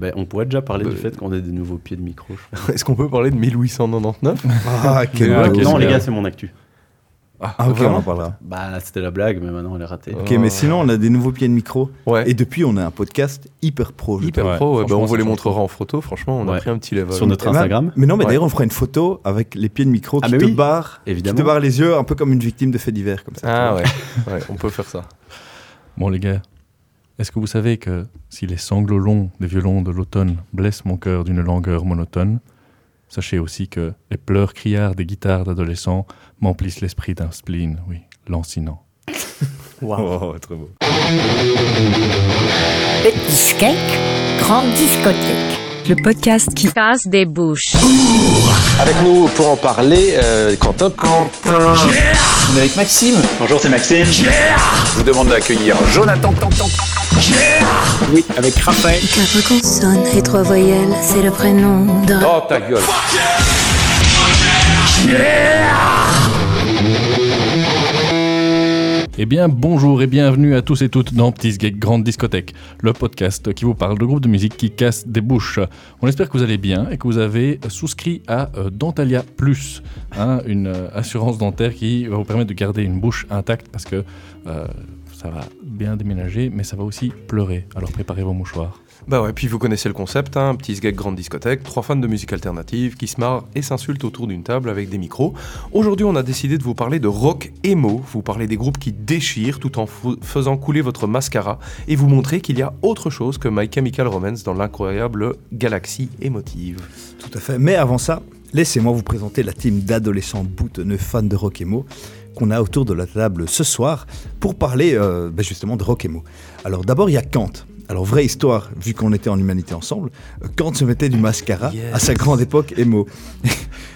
Ben, on pourrait déjà parler Bah, du fait qu'on ait des nouveaux pieds de micro. Est-ce qu'on peut parler de 1899 Ah, quel Ah, quel non, les gars, c'est mon actu. Ah, ok, on en parlera. Bah, c'était la blague, mais maintenant elle est ratée. Ok, mais sinon, on a des nouveaux pieds de micro. Ouais. Et depuis, on a un podcast hyper pro. je Hyper. Ouais, pro, ouais, bah, on vous les montrera en photo. Franchement, on a pris un petit level. Sur notre Instagram. Mais non, mais Ouais. d'ailleurs, on fera une photo avec les pieds de micro Ah, qui te oui, barrent, qui Évidemment. te barrent les yeux, un peu comme une victime de fait divers, comme ça. Ah ouais. ouais, on peut faire ça. Bon, les gars, est-ce que vous savez que si les sanglots longs des violons de l'automne blessent mon cœur d'une langueur monotone, sachez aussi que les pleurs criards des guitares d'adolescents m'emplissent l'esprit d'un spleen, oui, lancinant. Oh, très beau. Petit cake, grande discothèque. Le podcast qui casse des bouches. Avec nous pour en parler, euh, Quentin. On est avec Maxime. Bonjour, c'est Maxime. Je vous demande d'accueillir Jonathan. Oui, avec Raphaël. Quatre consonnes et trois voyelles, c'est le prénom d'un. Oh ta gueule. Eh bien, bonjour et bienvenue à tous et toutes dans Petit Geek Grande Discothèque, le podcast qui vous parle de groupes de musique qui cassent des bouches. On espère que vous allez bien et que vous avez souscrit à euh, Dentalia Plus, hein, une euh, assurance dentaire qui va vous permettre de garder une bouche intacte parce que euh, ça va bien déménager, mais ça va aussi pleurer. Alors préparez vos mouchoirs. Bah ouais, puis vous connaissez le concept, hein, petit gag grande discothèque, trois fans de musique alternative qui se marrent et s'insultent autour d'une table avec des micros. Aujourd'hui, on a décidé de vous parler de rock emo, vous parler des groupes qui déchirent tout en faisant couler votre mascara et vous montrer qu'il y a autre chose que My Chemical Romance dans l'incroyable galaxie émotive. Tout à fait. Mais avant ça, laissez-moi vous présenter la team d'adolescents boutonneux fans de rock emo qu'on a autour de la table ce soir pour parler euh, ben justement de rock emo. Alors d'abord, il y a Kant. Alors, vraie histoire, vu qu'on était en humanité ensemble, Kant se mettait du mascara Yes. à sa grande époque emo.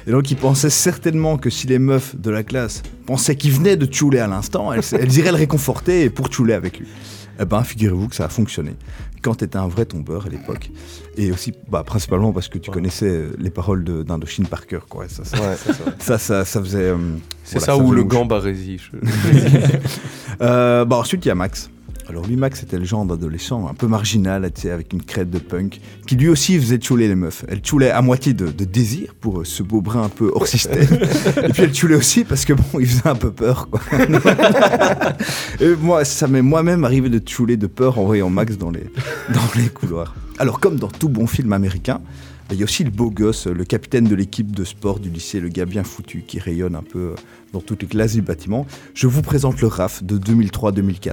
Et donc, il pensait certainement que si les meufs de la classe pensaient qu'il venait de tchouler à l'instant, elles, elles iraient le réconforter pour tchouler avec lui. Eh ben, figurez-vous que ça a fonctionné. Kant était un vrai tombeur à l'époque. Et aussi, bah, principalement parce que tu Ouais. connaissais les paroles d'Indochine par cœur. Quoi. Ça, ça, Ouais, c'est ça. ça, ça, ça faisait. euh, C'est voilà, ça où faisait le mouche. gant barésie. je- Euh, bah, ensuite, il y a Max. Alors lui, Max, c'était le genre d'adolescent un peu marginal, avec une crête de punk, qui lui aussi faisait tchouler les meufs. Elle tchoulait à moitié de, de désir pour euh, ce beau brin un peu hors système. Et puis elle tchoulait aussi parce que bon, il faisait un peu peur, quoi. Et moi, ça m'est moi-même arrivé de tchouler de peur en voyant Max dans les, dans les couloirs. Alors comme dans tout bon film américain, il y a aussi le beau gosse, le capitaine de l'équipe de sport du lycée, le gars bien foutu qui rayonne un peu euh, dans toutes les classes du bâtiment. Je vous présente le RAF de 2003-2004.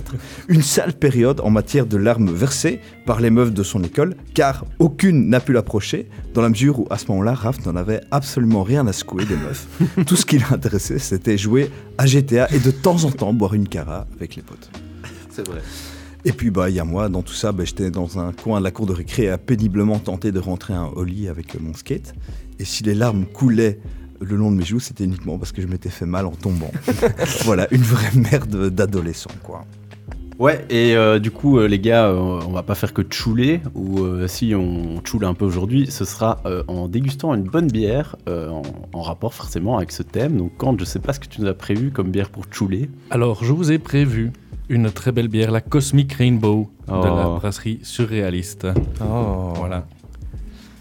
Une sale période en matière de larmes versées par les meufs de son école, car aucune n'a pu l'approcher, dans la mesure où à ce moment-là, Raph n'en avait absolument rien à secouer des meufs. Tout ce qui l'intéressait, c'était jouer à GTA et de temps en temps boire une cara avec les potes. C'est vrai. Et puis bah il y a moi dans tout ça, bah, j'étais dans un coin de la cour de récré à péniblement tenter de rentrer un holly avec euh, mon skate. Et si les larmes coulaient le long de mes joues, c'était uniquement parce que je m'étais fait mal en tombant. voilà, une vraie merde d'adolescent quoi. Ouais, et euh, du coup, euh, les gars, euh, on va pas faire que tchouler, ou euh, si on tchoule un peu aujourd'hui, ce sera euh, en dégustant une bonne bière, euh, en, en rapport forcément avec ce thème. Donc, quand je sais pas ce que tu nous as prévu comme bière pour tchouler. Alors, je vous ai prévu une très belle bière, la Cosmic Rainbow de la Oh. brasserie Surréaliste. Oh, Voilà,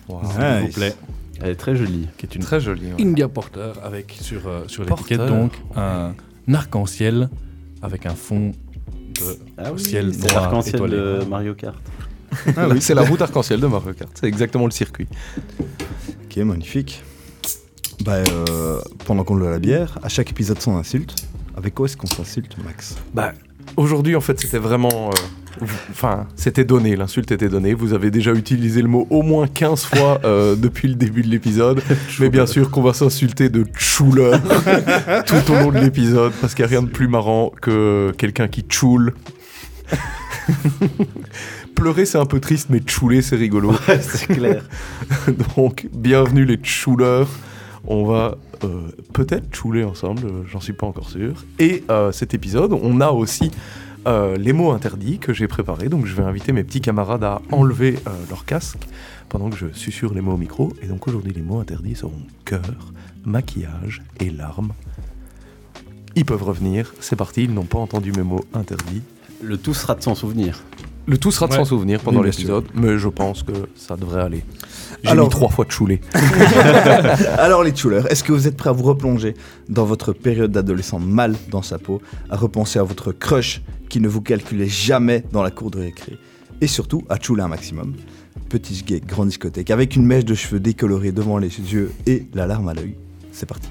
Wow. s'il vous plaît. Elle est très jolie. Qui est une Très joli. ouais. India Porter avec sur, euh, sur l'étiquette donc un arc-en-ciel avec un fond de Ah ciel c'est noir l'arc-en-ciel étoilé. de Mario Kart. Ah oui, c'est la route arc-en-ciel de Mario Kart. C'est exactement le circuit. Ok, magnifique. Bah, euh, pendant qu'on a la bière, à chaque épisode son insulte. Avec quoi est-ce qu'on s'insulte, Max? Bah, aujourd'hui, en fait, c'était vraiment. euh, Enfin, c'était donné, l'insulte était donnée. Vous avez déjà utilisé le mot au moins 15 fois euh, depuis le début de l'épisode. Mais bien sûr qu'on va s'insulter de tchouleur tout au long de l'épisode, parce qu'il n'y a rien de plus marrant que quelqu'un qui tchoule. Pleurer, c'est un peu triste, mais tchouler, c'est rigolo. c'est clair. Donc, bienvenue les tchouleurs. On va euh, peut-être tchouler ensemble, euh, j'en suis pas encore sûr. Et euh, cet épisode, on a aussi les mots interdits que j'ai préparés. Donc, je vais inviter mes petits camarades à enlever leur casque pendant que je susurre les mots au micro. Et donc, aujourd'hui, les mots interdits seront cœur, maquillage et larmes. Ils peuvent revenir, c'est parti, ils n'ont pas entendu mes mots interdits. Le tout sera de s'en souvenir. Le tout sera de Ouais. s'en souvenir pendant Oui, l'épisode, mais je pense que ça devrait aller. J'ai Alors- mis trois fois de choulé. Alors les chouleurs, est-ce que vous êtes prêts à vous replonger dans votre période d'adolescent mal dans sa peau, à repenser à votre crush qui ne vous calculait jamais dans la cour de récré, et surtout à chouler un maximum? Petit gay, grande discothèque, avec une mèche de cheveux décolorée devant les yeux et la larme à l'œil. C'est parti.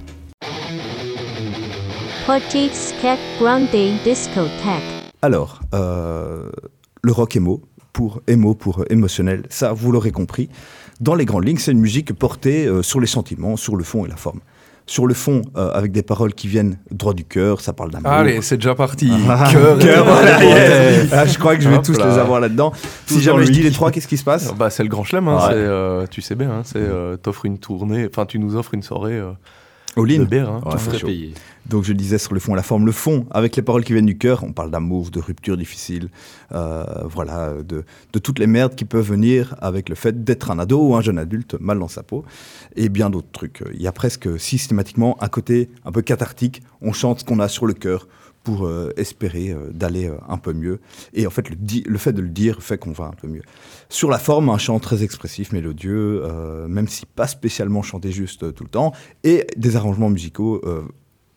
Petite Grande Discothèque. Alors, euh, le rock émo, pour émo, pour euh, émotionnel, ça vous l'aurez compris. Dans les grandes lignes, c'est une musique portée euh, sur les sentiments, sur le fond et la forme. Sur le fond, euh, avec des paroles qui viennent droit du cœur, ça parle d'amour. Allez, c'est déjà parti. Ah, Cœur, cœur, voilà. Ah, je crois que je vais Hop tous là. les avoir là-dedans. Si jamais je dis les trois, qu'est-ce qui se passe? Bah, c'est le grand chelem, hein, Ouais. euh, tu sais bien, hein, c'est euh, t'offres une tournée, enfin tu nous offres une soirée euh, All de in. bière. Hein. Ouais, Tout c'est frais chaud. payé. Donc je disais sur le fond la forme, le fond, avec les paroles qui viennent du cœur, on parle d'amour, de rupture difficile, euh, voilà, de, toutes les merdes qui peuvent venir avec le fait d'être un ado ou un jeune adulte mal dans sa peau, et bien d'autres trucs. Il y a presque systématiquement un côté un peu cathartique, on chante ce qu'on a sur le cœur pour euh, espérer euh, d'aller un peu mieux. Et en fait, le, le fait de le dire fait qu'on va un peu mieux. Sur la forme, un chant très expressif, mélodieux, même si pas spécialement chanté juste tout le temps, et des arrangements musicaux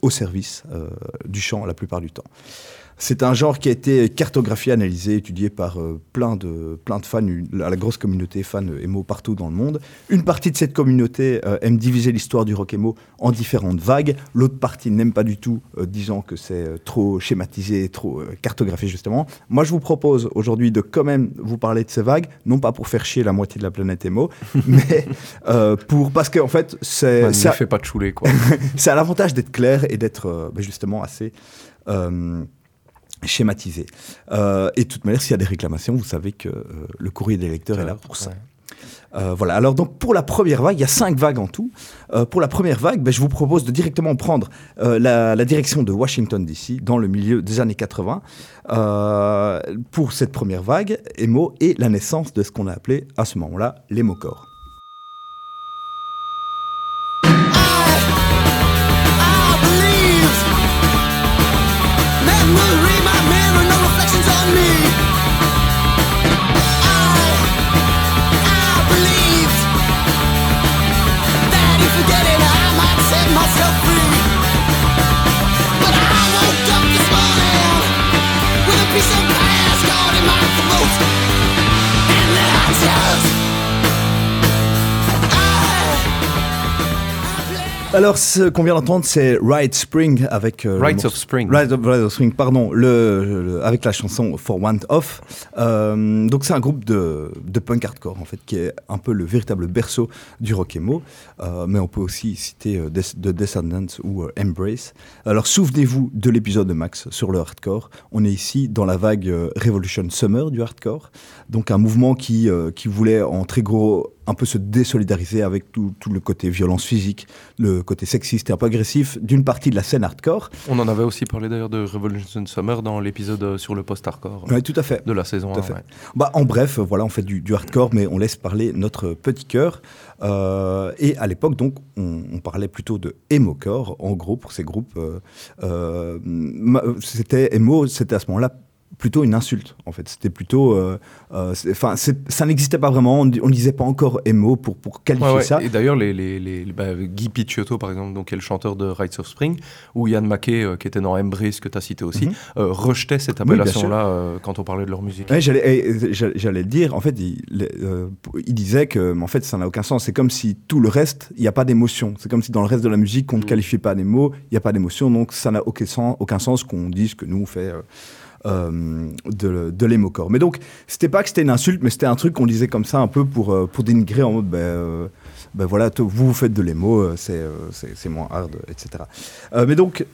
au service euh, du chant la plupart du temps. C'est un genre qui a été cartographié, analysé, étudié par euh, plein, de, plein de fans, une- la, grosse communauté fan émo partout dans le monde. Une partie de cette communauté euh, aime diviser l'histoire du rock émo en différentes vagues. L'autre partie n'aime pas du tout, euh, disant que c'est trop schématisé, trop cartographié justement. Moi, je vous propose aujourd'hui de quand même vous parler de ces vagues, non pas pour faire chier la moitié de la planète émo, mais pour parce qu'en fait, c'est Ouais, ça- ne fait pas de chouler quoi. c'est à l'avantage d'être clair et d'être ben, justement assez euh, schématisé. Euh, et de toute manière, s'il y a des réclamations, vous savez que euh, le courrier des lecteurs est là pour ça. Ouais. Euh, voilà. Alors donc pour la première vague, il y a cinq vagues en tout. Euh, pour la première vague, ben, je vous propose de directement prendre euh, la, la direction de Washington DC dans le milieu des années 80 euh, pour cette première vague emo et la naissance de ce qu'on a appelé à ce moment-là l'émocore. Alors ce qu'on vient d'entendre, c'est Ride Spring avec euh, of Spring. Rise of, Spring, pardon, le, le- avec la chanson For Want Off. Euh, donc c'est un groupe de, de punk hardcore en fait qui est un peu le véritable berceau du rock emo, Euh, mais on peut aussi citer euh, The Descendants ou euh, Embrace. Alors souvenez-vous de l'épisode de Max sur le hardcore. On est ici dans la vague Revolution Summer du hardcore, donc un mouvement qui euh, qui voulait en très gros un peu se désolidariser avec tout, tout le côté violence physique, le côté sexiste et un peu agressif d'une partie de la scène hardcore. On en avait aussi parlé d'ailleurs de Revolution Summer dans l'épisode euh, sur le post-hardcore Oui, tout à fait. de la saison Tout à 1. fait. ouais. Bah, en bref, voilà, on fait du, du hardcore, mais on laisse parler notre petit cœur. Euh, et à l'époque, donc, on, on parlait plutôt de emo-core, en gros, pour ces groupes. euh, euh, c'était emo, c'était à ce moment-là plutôt une insulte, en fait. C'était plutôt... euh, euh, Enfin, ça n'existait pas vraiment, on ne disait pas encore emo pour, pour qualifier Ouais, ouais. ça. Et d'ailleurs, les, les, les- bah, Guy Picciotto, par exemple, donc, qui est le chanteur de Rites of Spring, ou Yann Mackay, euh, qui était dans Embrace, que tu as cité aussi, Mhm. euh, rejetait cette appellation-là euh, quand on parlait de leur musique. Ouais, j'allais, eh, j'allais j'allais le dire. En fait, il, il disait que, en fait, ça n'a aucun sens. C'est comme si tout le reste, il n'y a pas d'émotion. C'est comme si dans le reste de la musique, on ne qualifie pas des mots, il n'y a pas d'émotion. Donc, ça n'a aucun sens, aucun sens qu'on dise que nous on fait euh, de, de l'émocore. Mais donc, c'était pas que c'était une insulte, mais c'était un truc qu'on disait comme ça un peu pour euh, pour dénigrer en mode, ben, euh, ben voilà, vous vous faites de euh, c'est c'est moins hard, etc. Mais donc,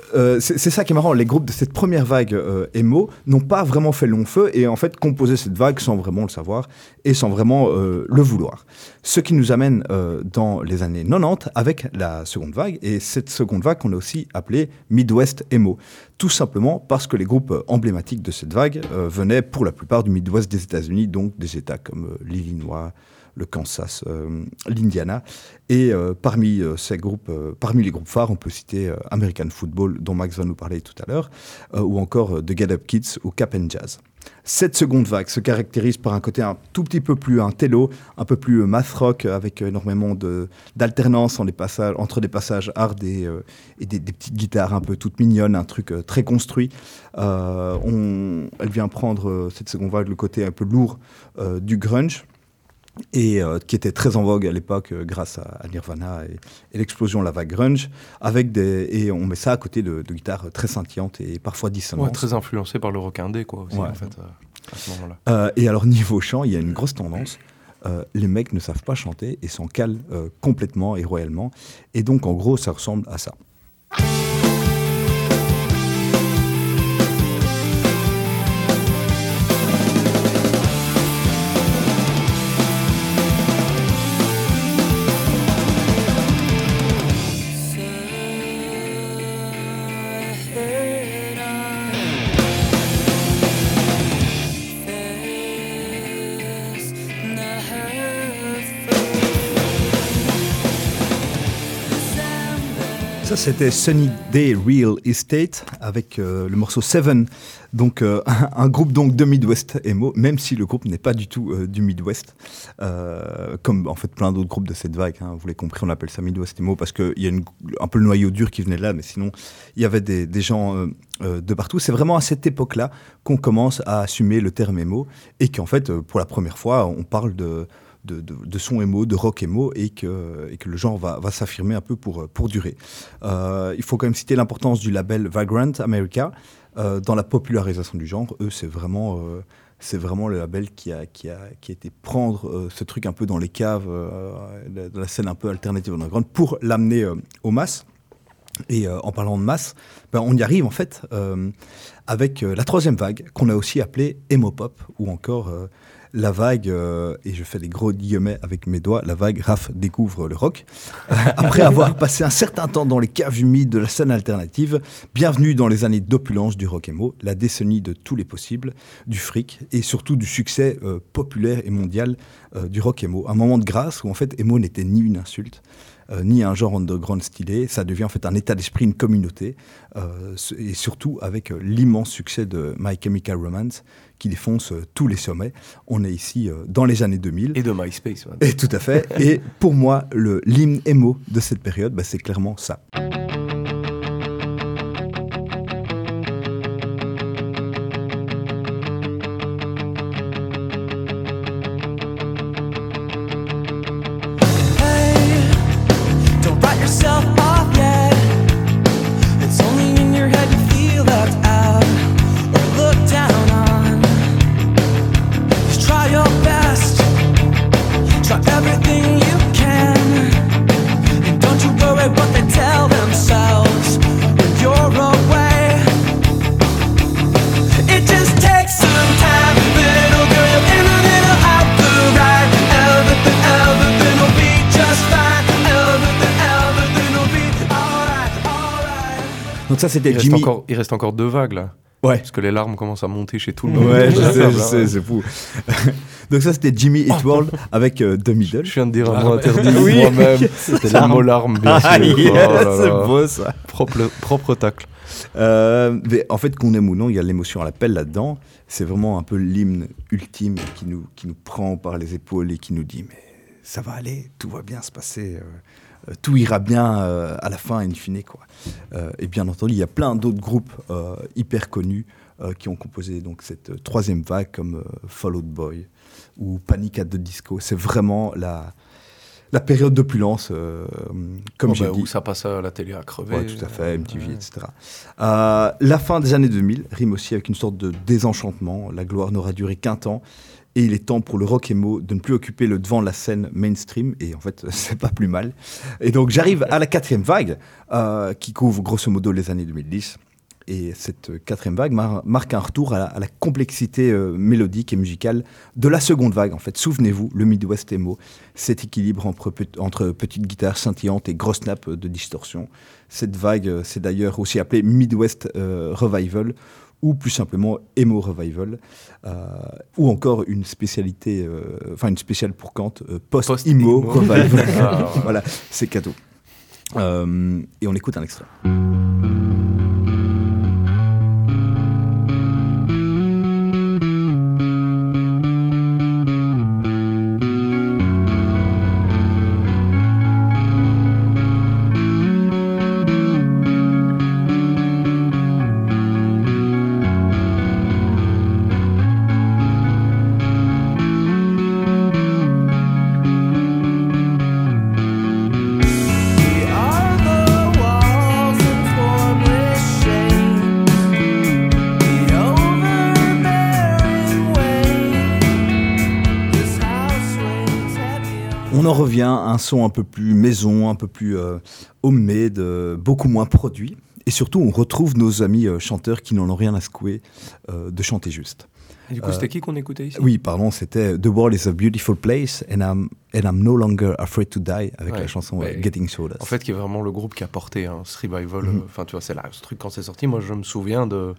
c'est ça qui est marrant. Les groupes de cette première vague emo n'ont pas vraiment fait long feu et en fait composé cette vague sans vraiment le savoir et sans vraiment le vouloir. Ce qui nous amène dans les années 90 avec la seconde vague et cette seconde vague qu'on a aussi appelée Midwest emo. Tout simplement parce que les groupes emblématiques de cette vague euh, venaient pour la plupart du Midwest des États-Unis, donc des États comme euh, l'Illinois, le Kansas, euh, l'Indiana. Et euh, parmi ces groupes, parmi les groupes phares, on peut citer American Football, dont Max va nous parler tout à l'heure, ou encore The Get Up Kids ou Cap and Jazz. Cette seconde vague se caractérise par un côté un tout petit peu plus un télo, un peu plus math rock, avec énormément d'alternance entre des passages hard et, des, petites guitares un peu toutes mignonnes, un truc très construit. on, elle vient prendre cette seconde vague le côté un peu lourd du grunge et euh, qui était très en vogue à l'époque euh, grâce à, Nirvana et, l'explosion de la vague grunge, avec des, et on met ça à côté de, guitares très scintillantes et parfois dissonantes. Ouais, très influencé par le rock indé, quoi, aussi, en fait, euh, à ce moment-là. et alors, niveau chant, il y a une grosse tendance. les mecs ne savent pas chanter et s'en calent complètement et royalement. Et donc, en gros, ça ressemble à ça. C'était Sunny Day Real Estate avec euh, le morceau Seven, donc euh, un, groupe donc de Midwest emo, même si le groupe n'est pas du tout euh, du Midwest, comme en fait plein d'autres groupes de cette vague. Hein. vous l'avez compris, on appelle ça Midwest emo parce qu'il y a un peu le noyau dur qui venait de là, mais sinon il y avait des, des gens de partout. C'est vraiment à cette époque-là qu'on commence à assumer le terme emo et qu'en fait pour la première fois on parle de de, son émo, de rock émo, et que, et que le genre va, va s'affirmer un peu pour, pour durer. Euh, il faut quand même citer l'importance du label Vagrant America euh, dans la popularisation du genre. Eux, c'est vraiment euh, vraiment le label qui a, qui a, qui été prendre ce truc un peu dans les caves de la scène un peu alternative underground pour l'amener aux masses. Et en parlant de masse, ben, on y arrive en fait avec la troisième vague qu'on a aussi appelée emo pop ou encore la vague, euh, et je fais des gros guillemets avec mes doigts, la vague Raph découvre le rock. Euh, après avoir passé un certain temps dans les caves humides de la scène alternative, bienvenue dans les années d'opulence du rock emo, la décennie de tous les possibles, du fric et surtout du succès euh, populaire et mondial du rock emo. Un moment de grâce où en fait emo n'était ni une insulte, ni un genre underground stylé. Ça devient en fait un état d'esprit, une communauté, et surtout avec l'immense succès de My Chemical Romance, qui défonce euh, tous les sommets. On est ici euh, dans les années 2000. Et de MySpace. Et tout à fait. et pour moi, le l'hymne émo de cette période, bah, c'est clairement ça. Ça, c'était il Jimmy. Reste encore, il reste encore deux vagues là. Ouais. Parce que les larmes commencent à monter chez tout le monde. Ouais, je sais, je sais, c'est fou. Donc ça, c'était Jimmy Eat World avec euh, The Middle. Je viens de dire un mot interdit oui. moi-même. C'était le mot larme, bien ah, sûr. oh c'est beau ça. Propre, propre tacle. Euh, mais en fait, qu'on aime ou non, il y a l'émotion à l'appel là-dedans. C'est vraiment un peu l'hymne ultime qui nous, qui nous prend par les épaules et qui nous dit, mais ça va aller, tout va bien se passer. Euh. Euh, tout ira bien euh, à la fin, in fine. Quoi. Euh, et bien entendu, il y a plein d'autres groupes hyper connus qui ont composé donc, cette troisième vague, comme Fall Out Boy ou Panic at the Disco. C'est vraiment la, la période d'opulence, comme oh j'ai bah, dit. Où ça passe à la télé à crever. tout à fait, MTV, etc. la fin des années 2000 rime aussi avec une sorte de désenchantement. La gloire n'aura duré qu'un temps. Et il est temps pour le rock emo de ne plus occuper le devant de la scène mainstream. Et en fait, c'est pas plus mal. Et donc, j'arrive à la quatrième vague, euh, qui couvre grosso modo les années 2010. Et cette quatrième vague marque un retour à la, complexité euh, mélodique et musicale de la seconde vague. En fait, souvenez-vous, le Midwest emo, cet équilibre entre, entre petites guitares scintillantes et grosses nappes de distorsion. Cette vague, euh, c'est d'ailleurs aussi appelé Midwest Revival ou plus simplement emo revival, euh, ou encore une spécialité, euh, enfin une spéciale pour Kant, euh, post-emo Post-emo. revival. Ah. voilà, c'est cadeau. Et on écoute un extrait. Son un peu plus maison, un peu plus euh, homemade, euh, beaucoup moins produit. Et surtout, on retrouve nos amis euh, chanteurs qui n'en ont rien à secouer de chanter juste. Et du coup, c'était qui qu'on écoutait ici? Oui, pardon, c'était The World is a Beautiful Place and I'm, and I'm No Longer Afraid to Die avec Ouais, la chanson euh, Getting Sodas. En fait, qui est vraiment le groupe qui a porté hein, ce revival. Mhm. euh, Enfin, tu vois, c'est là, ce truc quand c'est sorti. Moi, je me souviens de,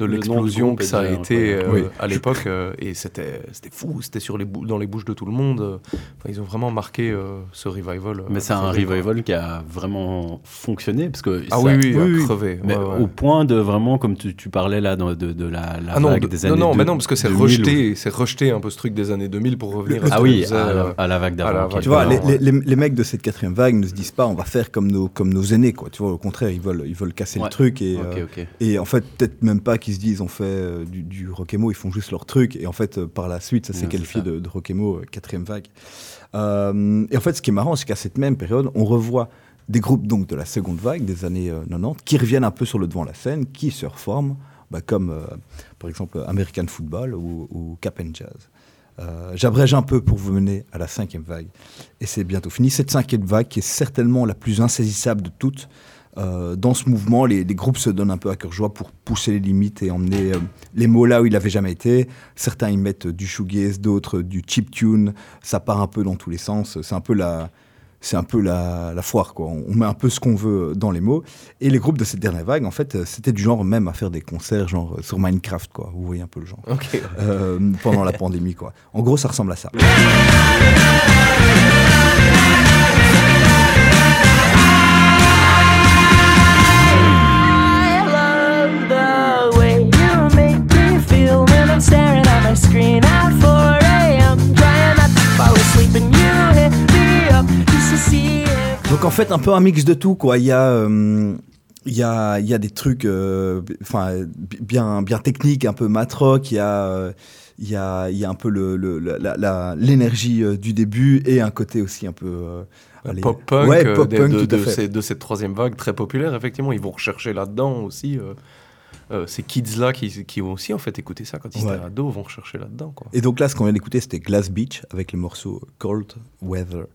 de l'explosion que ça a été euh, Oui. à l'époque. euh, et c'était c'était fou. C'était sur les bou- dans les bouches de tout le monde. Enfin, ils ont vraiment marqué euh, ce revival. Mais c'est un revival qui a vraiment fonctionné parce que Ah ça- oui, oui, oui, à oui. crevé. mais ouais, ouais. au point de vraiment comme tu, tu parlais là de, de la, la Ah non, vague de- des non, années non, deux- mais non, parce que c'est 2000 rejeté, c'est rejeté un peu ce truc des années 2000 pour revenir à Ah oui, à, la, à la vague d'avant. Tu vois, Alors, les, ouais. les- les- les mecs de cette quatrième vague ne se disent pas on va faire comme nos, comme nos aînés, quoi. Tu vois, au contraire, ils veulent, ils veulent casser Ouais. le truc et, euh, et en fait, peut-être même pas qu'ils se disent on fait euh, du, du rock'emo, ils font juste leur truc et en fait, euh, par la suite, ça s'est Ouais, qualifié ça. de, de rock'emo euh, quatrième vague. Euh, et en fait, ce qui est marrant, c'est qu'à cette même période, on revoit des groupes donc de la seconde vague des années euh, 90 qui reviennent un peu sur le devant de la scène, qui se reforment, bah, comme euh, par exemple American Football ou, ou Cap and Jazz. Euh, J'abrège un peu pour vous mener à la cinquième vague. Et c'est bientôt fini. Cette cinquième vague qui est certainement la plus insaisissable de toutes. Euh, dans ce mouvement, les, groupes se donnent un peu à cœur joie pour pousser les limites et emmener euh, les mots là où ils n'avaient jamais été. Certains y mettent du shoegaze, d'autres du chip tune. Ça part un peu dans tous les sens. C'est un peu la, c'est un peu la, la foire quoi. On met un peu ce qu'on veut dans les mots. Et les groupes de cette dernière vague, en fait, euh, c'était du genre même à faire des concerts genre euh, sur Minecraft quoi. Vous voyez un peu le genre. Euh, pendant la pandémie quoi. En gros, ça ressemble à ça. Donc en fait, un peu un mix de tout, quoi. Il y a, euh, il y a, il y a des trucs, euh, enfin, bien, bien techniques, un peu mat-rock. Il y a, il y a, il y a un peu le, le- la- la- l'énergie euh, du début et un côté aussi un peu euh, ouais, euh, pop-punk, de, de- tout à de fait. ces- de cette troisième vague très populaire, effectivement. Ils vont rechercher là-dedans aussi. euh, euh, ces kids-là qui, qui ont aussi en fait écouté ça quand ils Ouais. étaient ados vont rechercher là-dedans. Et donc là, ce qu'on vient d'écouter, c'était Glass Beach avec le morceau Cold Weather.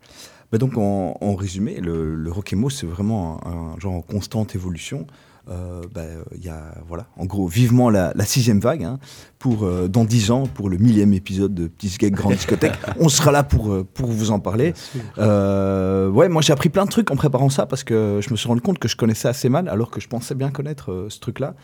Bah donc, en, en résumé, le, le rock emo, c'est vraiment un, un genre en constante évolution. Euh, bah, Il y a, voilà, en gros, vivement la, la sixième vague. hein, pour, euh, dans dix ans, pour le millième épisode de Petit Gag Grande Discothèque, on sera là pour, euh, pour vous en parler. Euh, ouais, moi j'ai appris plein de trucs en préparant ça parce que je me suis rendu compte que je connaissais assez mal alors que je pensais bien connaître ce truc-là.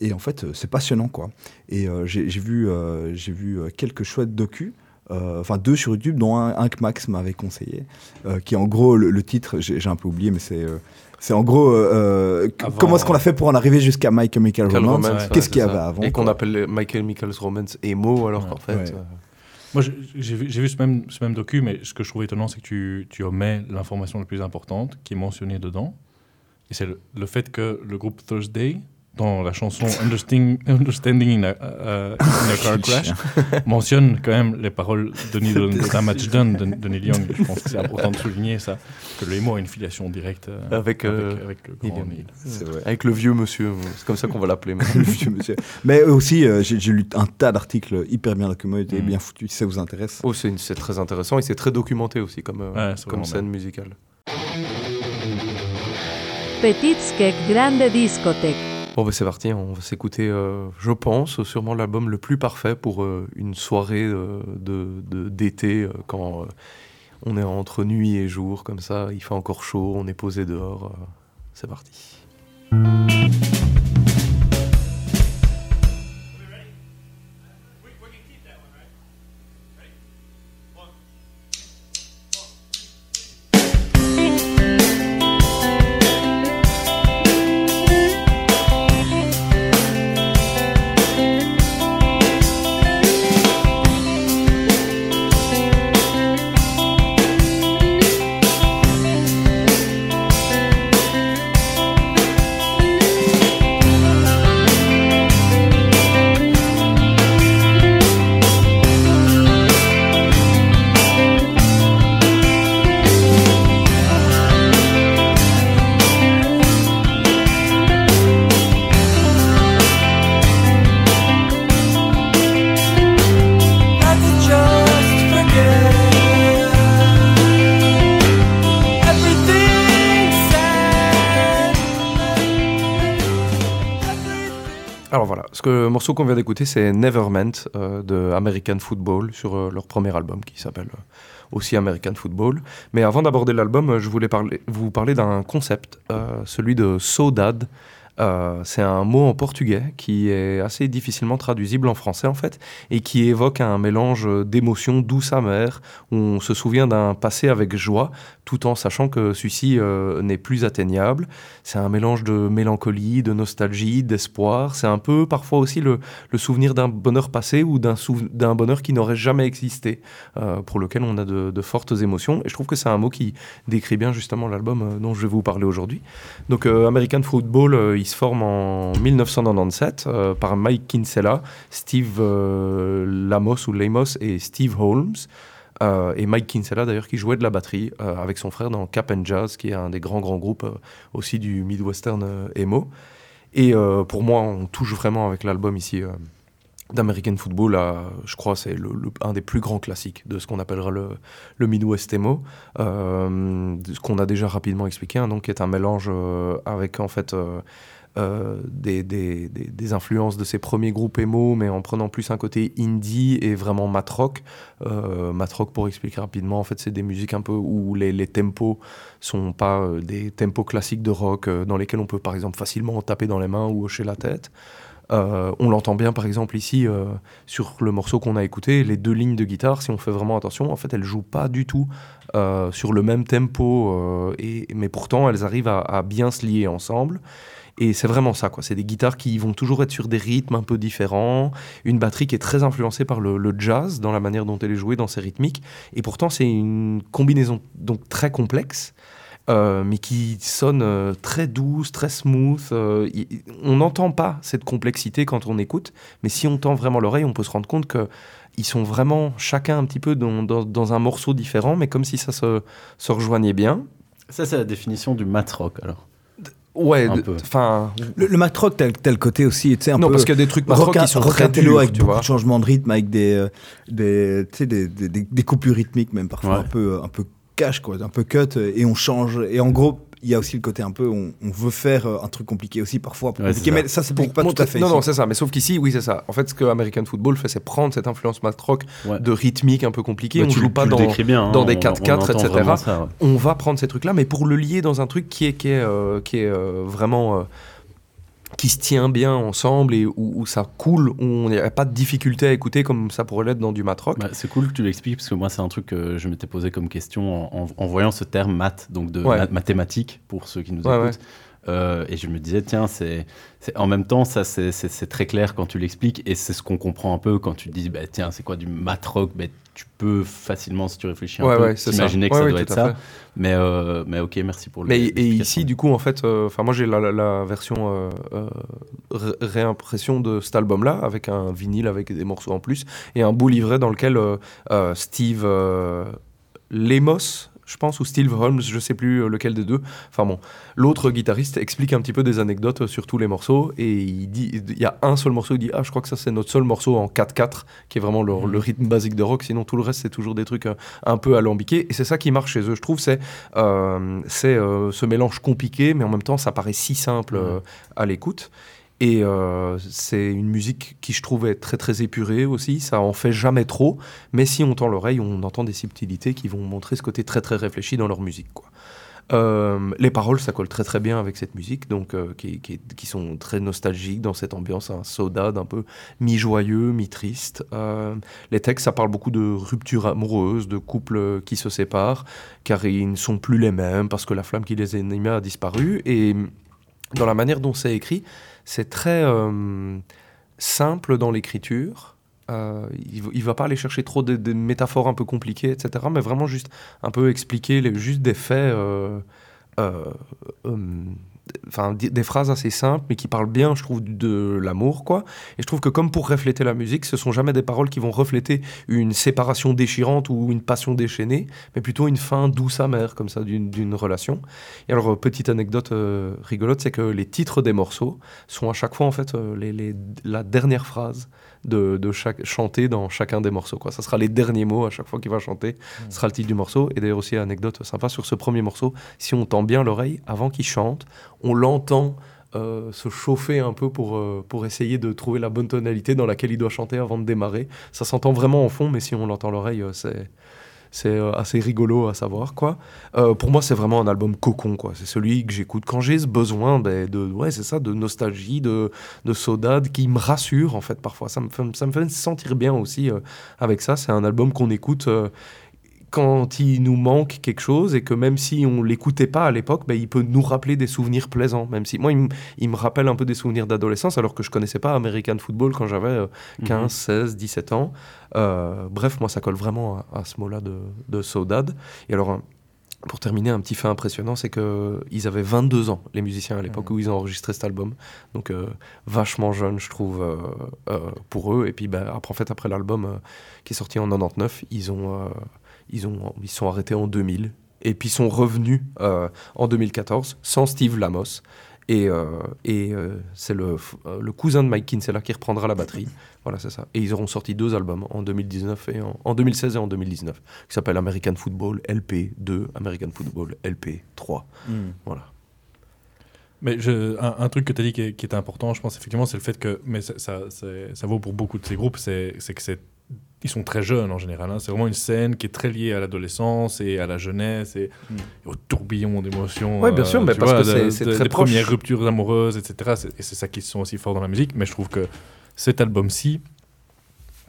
Et en fait, c'est passionnant quoi. Et j'ai vu, j'ai vu quelques chouettes docus. Euh, Enfin, deux sur YouTube, dont un, un que Max m'avait conseillé, euh, qui est en gros le, le titre, j'ai un peu oublié, mais c'est euh, c'est en gros euh, Avant, comment est-ce qu'on a fait pour en arriver jusqu'à My Chemical Quel Romance romance, ouais, Qu'est-ce qu'il y avait avant Et qu'on appelle Michael Michaels Romance emo, alors qu'en fait. Ouais. euh, Moi, j'ai- vu, j'ai vu ce, même, ce même docu, mais ce que je trouve étonnant, c'est que tu, tu omets l'information la plus importante qui est mentionnée dedans. Et c'est le, le fait que le groupe Thursday, dans la chanson Understanding, Understanding in, a, euh, in a Car Crash, mentionne quand même les paroles de Neil Damage Done de, de Neil Young. Je pense que c'est important de souligner ça, que le emo a une filiation directe euh, Avec, euh, avec, le grand Neil. Vrai. Avec le vieux monsieur, c'est comme ça qu'on va l'appeler. Le vieux monsieur. Mais aussi, euh, j'ai lu un tas d'articles hyper bien documentés et Mm. bien foutus, si ça vous intéresse. Oh, c'est très intéressant et c'est très documenté aussi comme, euh, Ouais, comme scène musicale. Petit Skek Grande Discothèque. Bon, bah, c'est parti, on va s'écouter, euh, je pense, sûrement l'album le plus parfait pour euh, une soirée euh, d'été quand on est entre nuit et jour, comme ça, il fait encore chaud, on est posé dehors. c'est parti. Ce que le morceau qu'on vient d'écouter, c'est Never Meant euh, de American Football sur euh, leur premier album qui s'appelle euh, aussi American Football. Mais avant d'aborder l'album, euh, je voulais parler, vous parler d'un concept, celui de saudade. Euh, c'est un mot en portugais qui est assez difficilement traduisible en français en fait et qui évoque un mélange d'émotions douces amères on se souvient d'un passé avec joie tout en sachant que celui-ci euh, n'est plus atteignable. C'est un mélange de mélancolie, de nostalgie, d'espoir. C'est un peu parfois aussi le, souvenir d'un bonheur passé ou d'un bonheur qui n'aurait jamais existé, euh, pour lequel on a de, de fortes émotions. Et je trouve que c'est un mot qui décrit bien justement l'album dont je vais vous parler aujourd'hui. Donc American Football, il se forme en 1997 euh, par Mike Kinsella, Steve euh, Lamos ou Lamos et Steve Holmes. Euh, et Mike Kinsella d'ailleurs qui jouait de la batterie avec son frère dans Cap and Jazz qui est un des grands grands groupes aussi du Midwestern emo. Et pour moi on touche vraiment avec l'album ici d'American Football je crois c'est un des plus grands classiques de ce qu'on appellera le, le Midwest emo, ce qu'on a déjà rapidement expliqué, hein, donc qui est un mélange avec en fait euh, des, influences de ces premiers groupes emo, mais en prenant plus un côté indie et vraiment mat rock. Euh, mat rock, pour expliquer rapidement, en fait, c'est des musiques un peu où les, les tempos sont pas euh, des tempos classiques de rock euh, dans lesquels on peut par exemple facilement taper dans les mains ou hocher la tête. On l'entend bien par exemple ici sur le morceau qu'on a écouté, les deux lignes de guitare, si on fait vraiment attention, en fait elles jouent pas du tout sur le même tempo, mais pourtant elles arrivent à bien se lier ensemble. Et c'est vraiment ça, quoi. C'est des guitares qui vont toujours être sur des rythmes un peu différents, une batterie qui est très influencée par le, jazz dans la manière dont elle est jouée, dans ses rythmiques. Et pourtant, c'est une combinaison donc très complexe, euh, mais qui sonne euh, très douce, très smooth. euh, on n'entend pas cette complexité quand on écoute, mais si on tend vraiment l'oreille, on peut se rendre compte que ils sont vraiment chacun un petit peu dans un morceau différent, mais comme si ça se, se rejoignait bien. Ça, c'est la définition du mat rock alors. Ouais, enfin. Le, le mat rock, t'as t'as le côté aussi, tu sais, un Non, peu. parce qu'il y a des trucs mat rock qui sont très rockabilly durs, avec tu beaucoup vois. de changements de rythme, avec des, euh, des, tu sais, des, des, des- des coupures rythmiques, même parfois Ouais. un peu, un peu cash, quoi, un peu cut, et on change. Et en gros, il y a aussi le côté un peu, on, on veut faire euh, un truc compliqué aussi parfois. pour Ouais, c'est mais ça s'applique pas Pour tout à fait. Non, ici. non, c'est ça. Mais sauf qu'ici, oui, c'est ça. En fait, ce que American Football fait, c'est prendre cette influence mat rock Ouais. de rythmique un peu compliqué. Bah, on tu, joue pas dans, bien, hein, dans des on- 4-4, on entend etc. vraiment ça, ouais. On va prendre ces trucs-là, mais pour le lier dans un truc qui est, qui est, euh, qui est euh, vraiment. euh, qui se tient bien ensemble et où, où ça coule, où on n'y a pas de difficulté à écouter comme ça pourrait l'être dans du mat rock. Bah, c'est cool que tu l'expliques parce que moi c'est un truc que je m'étais posé comme question en, en- en voyant ce terme maths, donc de Ouais. mathématiques pour ceux qui nous Ouais, écoutent. Euh, et je me disais tiens c'est en même temps ça c'est- très clair quand tu l'expliques et c'est ce qu'on comprend un peu quand tu dis bah, tiens c'est quoi du mat rock? Bah, tu peux facilement si tu réfléchis un Ouais, peu ouais, t'imaginer que Ouais, ça ouais, doit être ça fait. Mais euh, mais ok merci pour le Mais et ici, du coup, en fait, euh, enfin, moi j'ai la, la- la version euh, ré- réimpression de cet album-là avec un vinyle avec des morceaux en plus et un beau livret dans lequel Steve Lemos, je pense, ou Steve Holmes, je sais plus euh, lequel des deux. Enfin bon, l'autre guitariste explique un petit peu des anecdotes euh, sur tous les morceaux et il dit, il y a un seul morceau, il dit ah je crois que ça c'est notre seul morceau en 4/4 qui est vraiment le, le rythme basique de rock. Sinon tout le reste c'est toujours des trucs euh, un peu alambiqués et c'est ça qui marche chez eux. Je trouve c'est euh, c'est euh, ce mélange compliqué, mais en même temps, ça paraît si simple euh, à l'écoute. Et euh, c'est une musique qui, je trouve, est très très épurée aussi. Ça en fait jamais trop, mais si on tend l'oreille, on entend des subtilités qui vont montrer ce côté très très réfléchi dans leur musique. Quoi. Euh, les paroles, ça colle très très bien avec cette musique, donc euh, qui, qui, sont très nostalgiques dans cette ambiance, un soda d'un peu mi-joyeux, mi-triste. Les textes, ça parle beaucoup de ruptures amoureuses, de couples qui se séparent, car ils ne sont plus les mêmes, parce que la flamme qui les animait a disparu. Et dans la manière dont c'est écrit, c'est très euh, simple dans l'écriture. Euh, il, il va pas aller chercher trop de, métaphores un peu compliquées, etc. Mais vraiment juste un peu expliquer les, juste des faits, euh, enfin des phrases assez simples, mais qui parlent bien, je trouve, de l'amour, quoi. Et je trouve que comme pour refléter la musique, ce sont jamais des paroles qui vont refléter une séparation déchirante ou une passion déchaînée, mais plutôt une fin douce amère, comme ça, d'une relation. Et alors, euh, petite anecdote euh, rigolote, c'est que les titres des morceaux sont à chaque fois, en fait, euh, la dernière phrase de, de chaque chanter dans chacun des morceaux. Quoi. Ça sera les derniers mots à chaque fois qu'il va chanter. Ce sera le titre du morceau. Et d'ailleurs aussi anecdote sympa sur ce premier morceau. Si on tend bien l'oreille avant qu'il chante, on l'entend euh, se chauffer un peu pour, euh, pour essayer de trouver la bonne tonalité dans laquelle il doit chanter avant de démarrer. Ça s'entend vraiment en fond, mais si on l'entend l'oreille, euh, c'est c'est euh, assez rigolo à savoir quoi. Euh, pour moi, c'est vraiment un album cocon quoi. C'est celui que j'écoute quand j'ai ce besoin ben, de ouais, c'est ça, de nostalgie, de de saudade qui me rassure en fait parfois. Ça me fait, ça me fait sentir bien aussi euh, avec ça. C'est un album qu'on écoute. quand il nous manque quelque chose et que même si on l'écoutait pas à l'époque, ben, il peut nous rappeler des souvenirs plaisants. Même si moi, il, me- il me rappelle un peu des souvenirs d'adolescence alors que je connaissais pas American Football quand j'avais euh, 15, 16, 17 ans. Euh, bref, moi, ça colle vraiment à, à ce mot-là de, de saudade. Et alors, pour terminer, un petit fait impressionnant, c'est qu'ils avaient 22 ans, les musiciens à l'époque où ils ont enregistré cet album. Donc, euh, vachement jeune, je trouve, euh, euh, pour eux. Et puis, ben, après, en fait, après l'album qui est sorti en 99, ils ont, ils ont, ils sont arrêtés en 2000. Et puis, ils sont revenus en 2014 sans Steve Lamos. Et, et c'est le, le cousin de Mike Kinsella qui reprendra la batterie. Voilà, c'est ça. Et ils auront sorti deux albums en 2019 et en, en 2016 et en 2019, qui s'appellent American Football LP 2, American Football LP 3. Voilà. Mais je- un, un truc que tu as dit qui est, qui est important, je pense effectivement, c'est le fait que, mais ça, ça, vaut pour beaucoup de ces groupes, c'est que c'est ils sont très jeunes en général. hein. C'est vraiment une scène qui est très liée à l'adolescence et à la jeunesse et, et au tourbillon d'émotions. Ouais, bien sûr, mais tu parce vois, que c'est- très des proche. premières ruptures amoureuses, etc. C'est- Et c'est ça qui sont aussi forts dans la musique. Mais je trouve que cet album-ci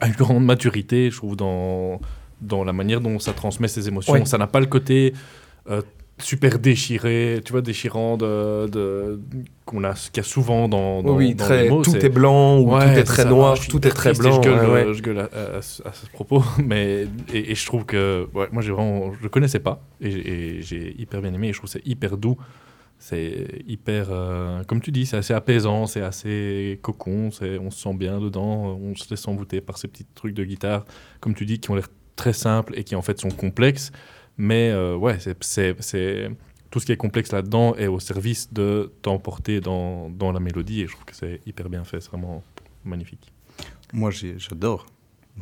a une grande maturité, je trouve, dans, dans la manière dont ça transmet ses émotions. Ouais. Ça n'a pas le côté euh, super déchiré, tu vois, déchirant de, de, qu'on a, qu'il y a souvent dans, dans, oui, dans très, les mots. tout est blanc ou Ouais, tout est très ça. noir, tout est très blanc. Je gueule, ouais, ouais. je gueule à, à- à ce propos, mais et, et je trouve que moi j'ai vraiment, je connaissais pas et, j'ai- et j'ai hyper bien aimé. Et je trouve que c'est hyper doux, c'est hyper, euh, comme tu dis, c'est assez apaisant, c'est assez cocon, c'est, on se sent bien dedans, on se laisse envoûter par ces petits trucs de guitare, comme tu dis, qui ont l'air très simples et qui en fait sont complexes, mais euh, ouais, c'est, c'est, c'est- tout ce qui est complexe là-dedans est au service de t'emporter dans, dans la mélodie et je trouve que c'est hyper bien fait, c'est vraiment magnifique. Moi, j'adore.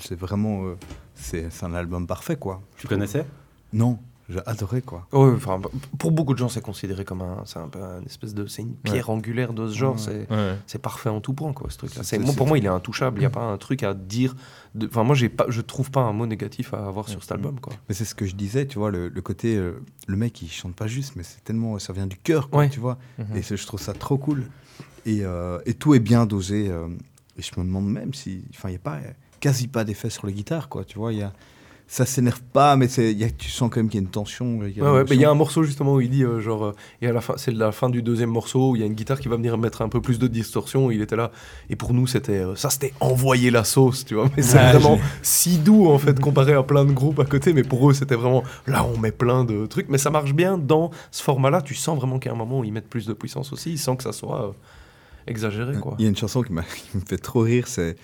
C'est vraiment. euh, c'est c'est un album parfait, quoi. Tu connaissais? Non, j'ai adoré, quoi. Enfin, pour beaucoup de gens, c'est considéré comme un, c'est un peu une espèce de, c'est une pierre angulaire de ce genre. Ouais. C'est, Ouais. c'est parfait en tout point, quoi, ce truc-là. C'est- C'est, moi, c'est- pour moi, il est intouchable. Il n'y a pas un truc à dire. de- Enfin, moi, j'ai pas, je trouve pas un mot négatif à avoir sur cet album, quoi. Mais c'est ce que je disais, tu vois, le, le côté. euh, le mec, il chante pas juste, mais c'est tellement. Ça vient du cœur, quoi, Ouais. tu vois. Mhm. Et c'est- je trouve ça trop cool. Et, euh, et tout est bien dosé. euh, et je me demande même si. Enfin, il n'y a pas, quasi pas d'effet sur les guitares, quoi. Tu vois, il y a. Ça s'énerve pas, mais y a- tu sens quand même qu'il y a une tension. Il y a Ouais, ouais, y un morceau justement où il dit euh, genre euh, et à la fin c'est la fin du deuxième morceau où il y a une guitare qui va venir mettre un peu plus de distorsion il était là. Et pour nous c'était euh, ça c'était envoyer la sauce tu vois. Mais c'est vraiment si doux en fait comparé à plein de groupes à côté mais pour eux c'était vraiment là on met plein de trucs. Mais ça marche bien dans ce format là tu sens vraiment qu'il y a un moment où ils mettent plus de puissance aussi. Sans que ça soit exagéré quoi. Il y a une chanson qui, me fait trop rire, c'est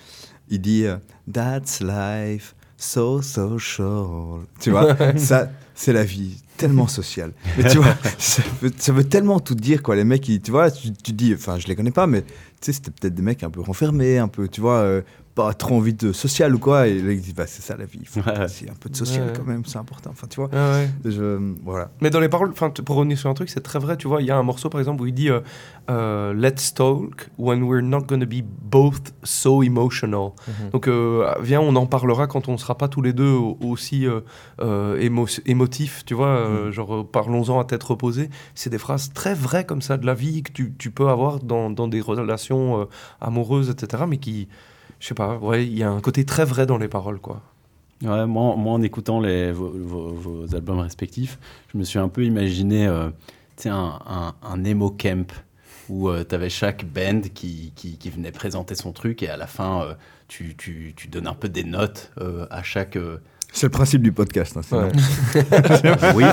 il dit That's life, so so short. Tu vois, ça c'est la vie, tellement sociale. Mais tu vois, ça veut, ça veut tellement tout dire quoi. Les mecs, ils- tu vois, tu, tu dis, enfin je les connais pas, mais tu sais c'était peut-être des mecs un peu renfermés, un peu, tu vois, euh, pas trop envie de social ou quoi. Et là ils disent bah c'est ça la vie, il faut Ouais. un peu de social Ouais. quand même, c'est important. Enfin tu vois, ouais. je, voilà. Mais dans les paroles, pour revenir sur un truc, c'est très vrai, tu vois. Il y a un morceau, par exemple, où il dit euh, euh, Let's talk when we're not gonna be both so emotional. Donc, euh, viens, on en parlera quand on sera pas tous les deux au- aussi émo- émotifs, tu vois. euh, Genre, parlons-en à tête reposée. C'est des phrases très vraies comme ça de la vie que tu, tu peux avoir dans, dans des relations amoureuses, etc. Mais qui, je sais pas, ouais, il y a un côté très vrai dans les paroles, quoi. Ouais, moi, moi, en écoutant les, vos, albums respectifs, je me suis un peu imaginé euh, un, un, un emo camp où tu avais chaque band qui, qui, venait présenter son truc et à la fin, euh, tu, tu, tu donnes un peu des notes euh, à chaque. C'est le principe du podcast. hein, sinon. oui,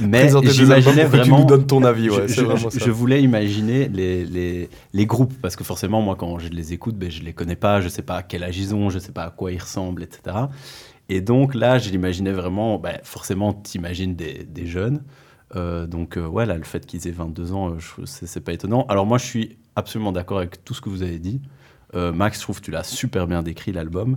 mais j'imaginais que tu vraiment. nous donnes ton avis, ouais, je, vraiment je- ça. je voulais imaginer les, les, les groupes parce que forcément, moi, quand je les écoute, ben, je les connais pas, je sais pas à quel âge ils ont, je sais pas à quoi ils ressemblent, etc. Et donc là, je l'imaginais vraiment. ben, forcément, t'imagines des, des jeunes. Euh, donc euh, ouais, là, le fait qu'ils aient 22 ans, euh, c'est pas étonnant. Alors moi, je suis absolument d'accord avec tout ce que vous avez dit. Euh, Max, je trouve que tu l'as super bien décrit l'album.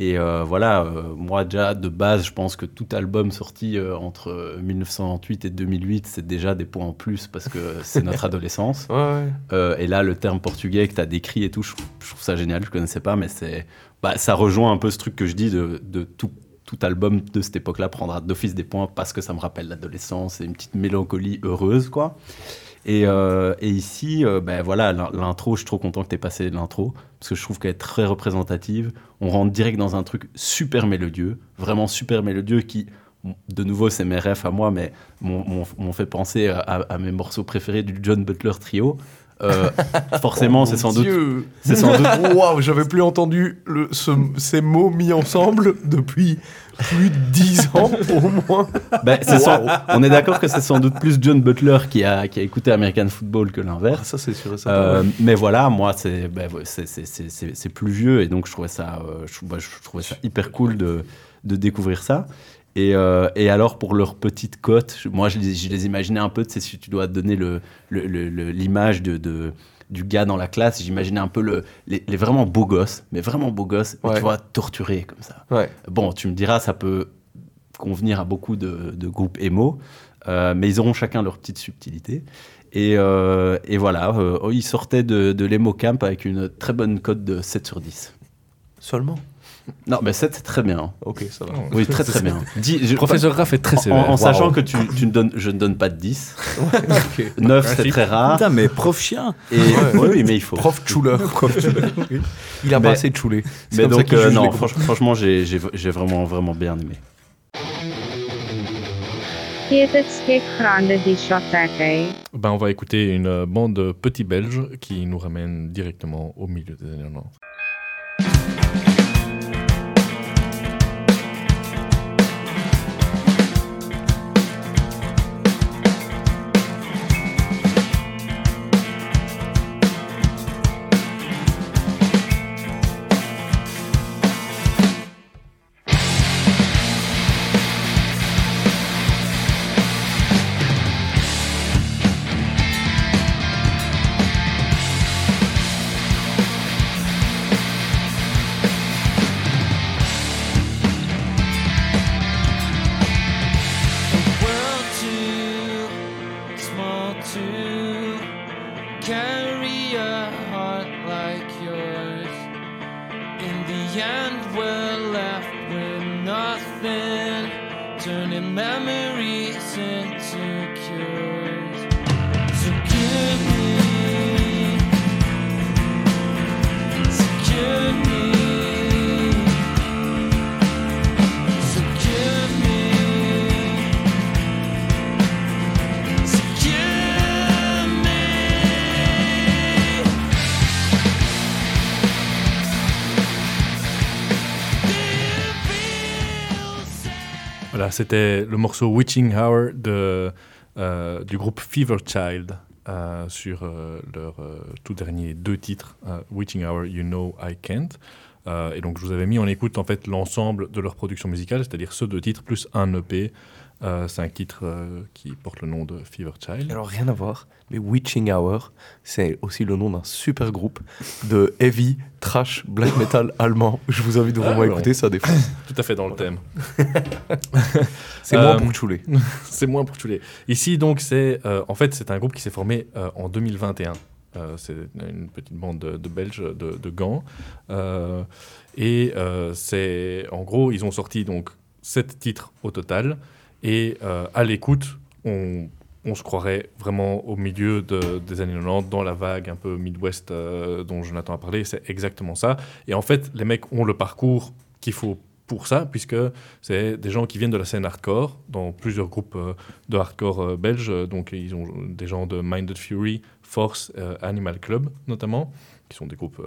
Et euh, voilà, euh, moi déjà de base, je pense que tout album sorti euh, entre 1998 et 2008, c'est déjà des points en plus parce que c'est notre adolescence. Ouais, ouais. Et là, le terme portugais que tu as décrit et tout, je, je trouve ça génial, je connaissais pas, mais c'est, bah, ça rejoint un peu ce truc que je dis de, de tout, tout album de cette époque-là prendra d'office des points parce que ça me rappelle l'adolescence et une petite mélancolie heureuse, quoi. Et, euh, et ici, euh, ben voilà, l'in- l'intro, je suis trop content que tu aies passé l'intro, parce que je trouve qu'elle est très représentative. On rentre direct dans un truc super mélodieux, vraiment super mélodieux, qui, de nouveau, c'est mes à moi, mais m'ont- fait penser à mes morceaux préférés du John Butler Trio. Euh, forcément, c'est sans doute. C'est sans doute. Waouh, j'avais plus entendu le, ce- ces mots mis ensemble depuis plus de 10 ans au moins. Ben, sans- Waouh. on est d'accord que c'est sans doute plus John Butler qui a, qui a écouté American Football que l'inverse. Ah, Ça, c'est sûr. Euh, mais voilà, moi, c'est ben, ouais, c'est- plus vieux et donc je trouvais ça, euh, je, bah, je trouvais ça hyper cool de, de découvrir ça. Et, euh, et alors, pour leur petite cote, moi, je les, je les imaginais un peu, tu sais, si tu dois donner le- le- le- le- l'image de, de- du gars dans la classe, j'imaginais un peu le, les, les vraiment beaux gosses, mais vraiment beaux gosses, Ouais. tu vois, torturés comme ça. Ouais. Bon, tu me diras, ça peut convenir à beaucoup de, de groupes émo, euh, mais ils auront chacun leur petite subtilité. Et, euh, et voilà, euh, ils sortaient de, de l'Emo Camp avec une très bonne cote de 7 sur 10. Seulement? Non, mais 7, c'est très bien. Ok, ça va. Oui, très très bien. Dis- je- Professeur Raff est très en, sévère. en sachant Wow. que tu, tu ne donnes, je ne donne pas de 10. 9, c'est très rare. Putain, mais prof chien Et, oui, oui, mais il faut. Prof Chouler. Il a Mais- pas assez de choulé. C'est Mais comme ça donc, qu'il euh, juge non, les franch- franchement, j'ai j'ai- j'ai vraiment, vraiment bien aimé. Grande. Ben, on va écouter une euh, bande petits belges qui nous ramène directement au milieu des années 90. C'était le morceau Witching Hour de, euh, du groupe Fever Child euh, sur euh, leur euh, tout dernier deux titres, Witching Hour, You Know I Can't. Et donc je vous avais mis en écoute en fait l'ensemble de leur production musicale, c'est-à-dire ceux deux titres plus un EP, euh, cinq titres euh, qui portent le nom de Fever Child. Alors rien à voir, mais Witching Hour, c'est aussi le nom d'un super groupe de heavy, trash, black metal allemand. Je vous invite vraiment Ah, à écouter ça des fois. Tout à fait dans le thème. C'est moi Euh, pour chouler. c'est moins pour les. Ici, donc, c'est euh, en fait, c'est un groupe qui s'est formé en 2021. Euh, c'est une petite bande de, de Belges de, de Gand. Euh, et euh, c'est, en gros, ils ont sorti donc sept titres au total. Et euh, à l'écoute, on, se croirait vraiment au milieu de- des années 90, dans la vague un peu Midwest euh, dont Jonathan a parlé. C'est exactement ça. Et en fait, les mecs ont le parcours qu'il faut pour ça, puisque c'est des gens qui viennent de la scène hardcore, dans plusieurs groupes euh, de hardcore euh, belges. Donc, ils ont des gens de Minded Fury, Force, Animal Club, notamment, qui sont des groupes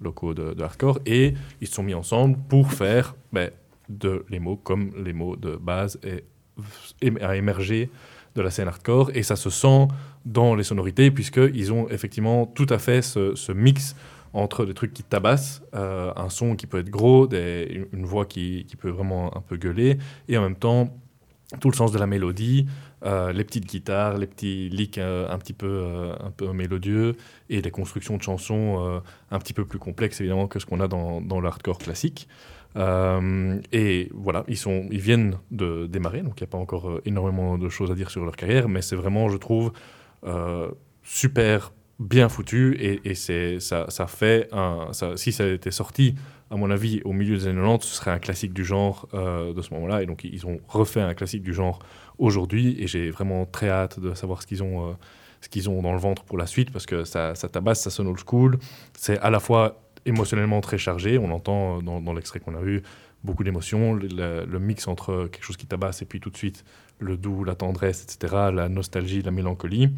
locaux de, hardcore. Et ils se sont mis ensemble pour faire ben, de les mots comme les mots de base et ém- à émerger de la scène hardcore. Et ça se sent dans les sonorités, puisqu'ils ont effectivement tout à fait ce, mix entre des trucs qui tabassent, euh, un son qui peut être gros, une, voix qui, qui peut vraiment un peu gueuler, et en même temps tout le sens de la mélodie, euh, les petites guitares, les petits licks euh, un petit peu un peu mélodieux, et des constructions de chansons un petit peu plus complexes évidemment que ce qu'on a dans, dans le hardcore classique. Euh, et voilà, ils, sont, ils viennent de démarrer, donc il n'y a pas encore euh, énormément de choses à dire sur leur carrière, mais c'est vraiment, je trouve, euh, super bien foutu et, et ça, ça fait un. Ça, si ça était sorti, à mon avis, au milieu des années 90, ce serait un classique du genre de ce moment-là. Et donc, ils ont refait un classique du genre aujourd'hui et j'ai vraiment très hâte de savoir ce qu'ils ont. ce ont dans le ventre pour la suite parce que ça, ça tabasse, ça sonne old school. C'est à la fois émotionnellement très chargé. On entend euh, dans, l'extrait qu'on a vu beaucoup d'émotions. Le, mix entre quelque chose qui tabasse et puis tout de suite le doux, la tendresse, etc., la nostalgie, la mélancolie.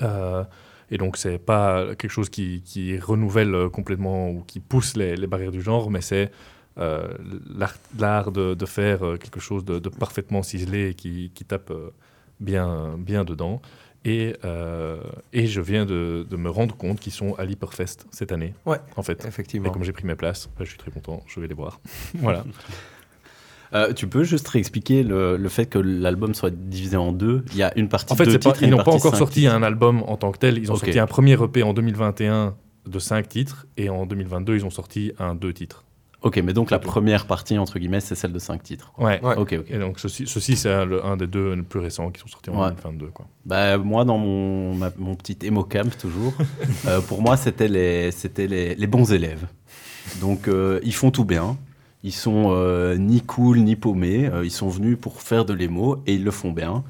Euh, et donc, c'est pas quelque chose qui, renouvelle euh, complètement ou qui pousse les, barrières du genre, mais c'est l'art, de, faire quelque chose de, parfaitement ciselé et qui, qui tape bien, bien dedans. Et, euh, et je viens de, de me rendre compte qu'ils sont à l'Hyperfest cette année. Ouais, en fait. effectivement. Et comme j'ai pris mes places, bah, je suis très content, je vais les voir. voilà. Euh, tu peux juste réexpliquer le, le fait que l'album soit divisé en deux? Il y a une partie En fait, deux pas- et ils n'ont pas encore cinq sorti titres. un album en tant que tel. Ils ont sorti un premier EP en 2021 de 5 titres et en 2022, ils ont sorti un 2 titres. Ok, mais donc la première partie, entre guillemets, c'est celle de 5 titres. Ouais. Ok, ok. Et donc, ceci, ceci c'est un, des deux plus récents qui sont sortis en Ouais. 2022. Quoi. Bah, moi, dans mon, ma- mon petit emo camp, toujours, euh, pour moi, c'était les, c'était les, les bons élèves. Donc, euh, ils font tout bien. Ils sont euh, ni cool, ni paumés. Euh, ils sont venus pour faire de l'émo et ils le font bien.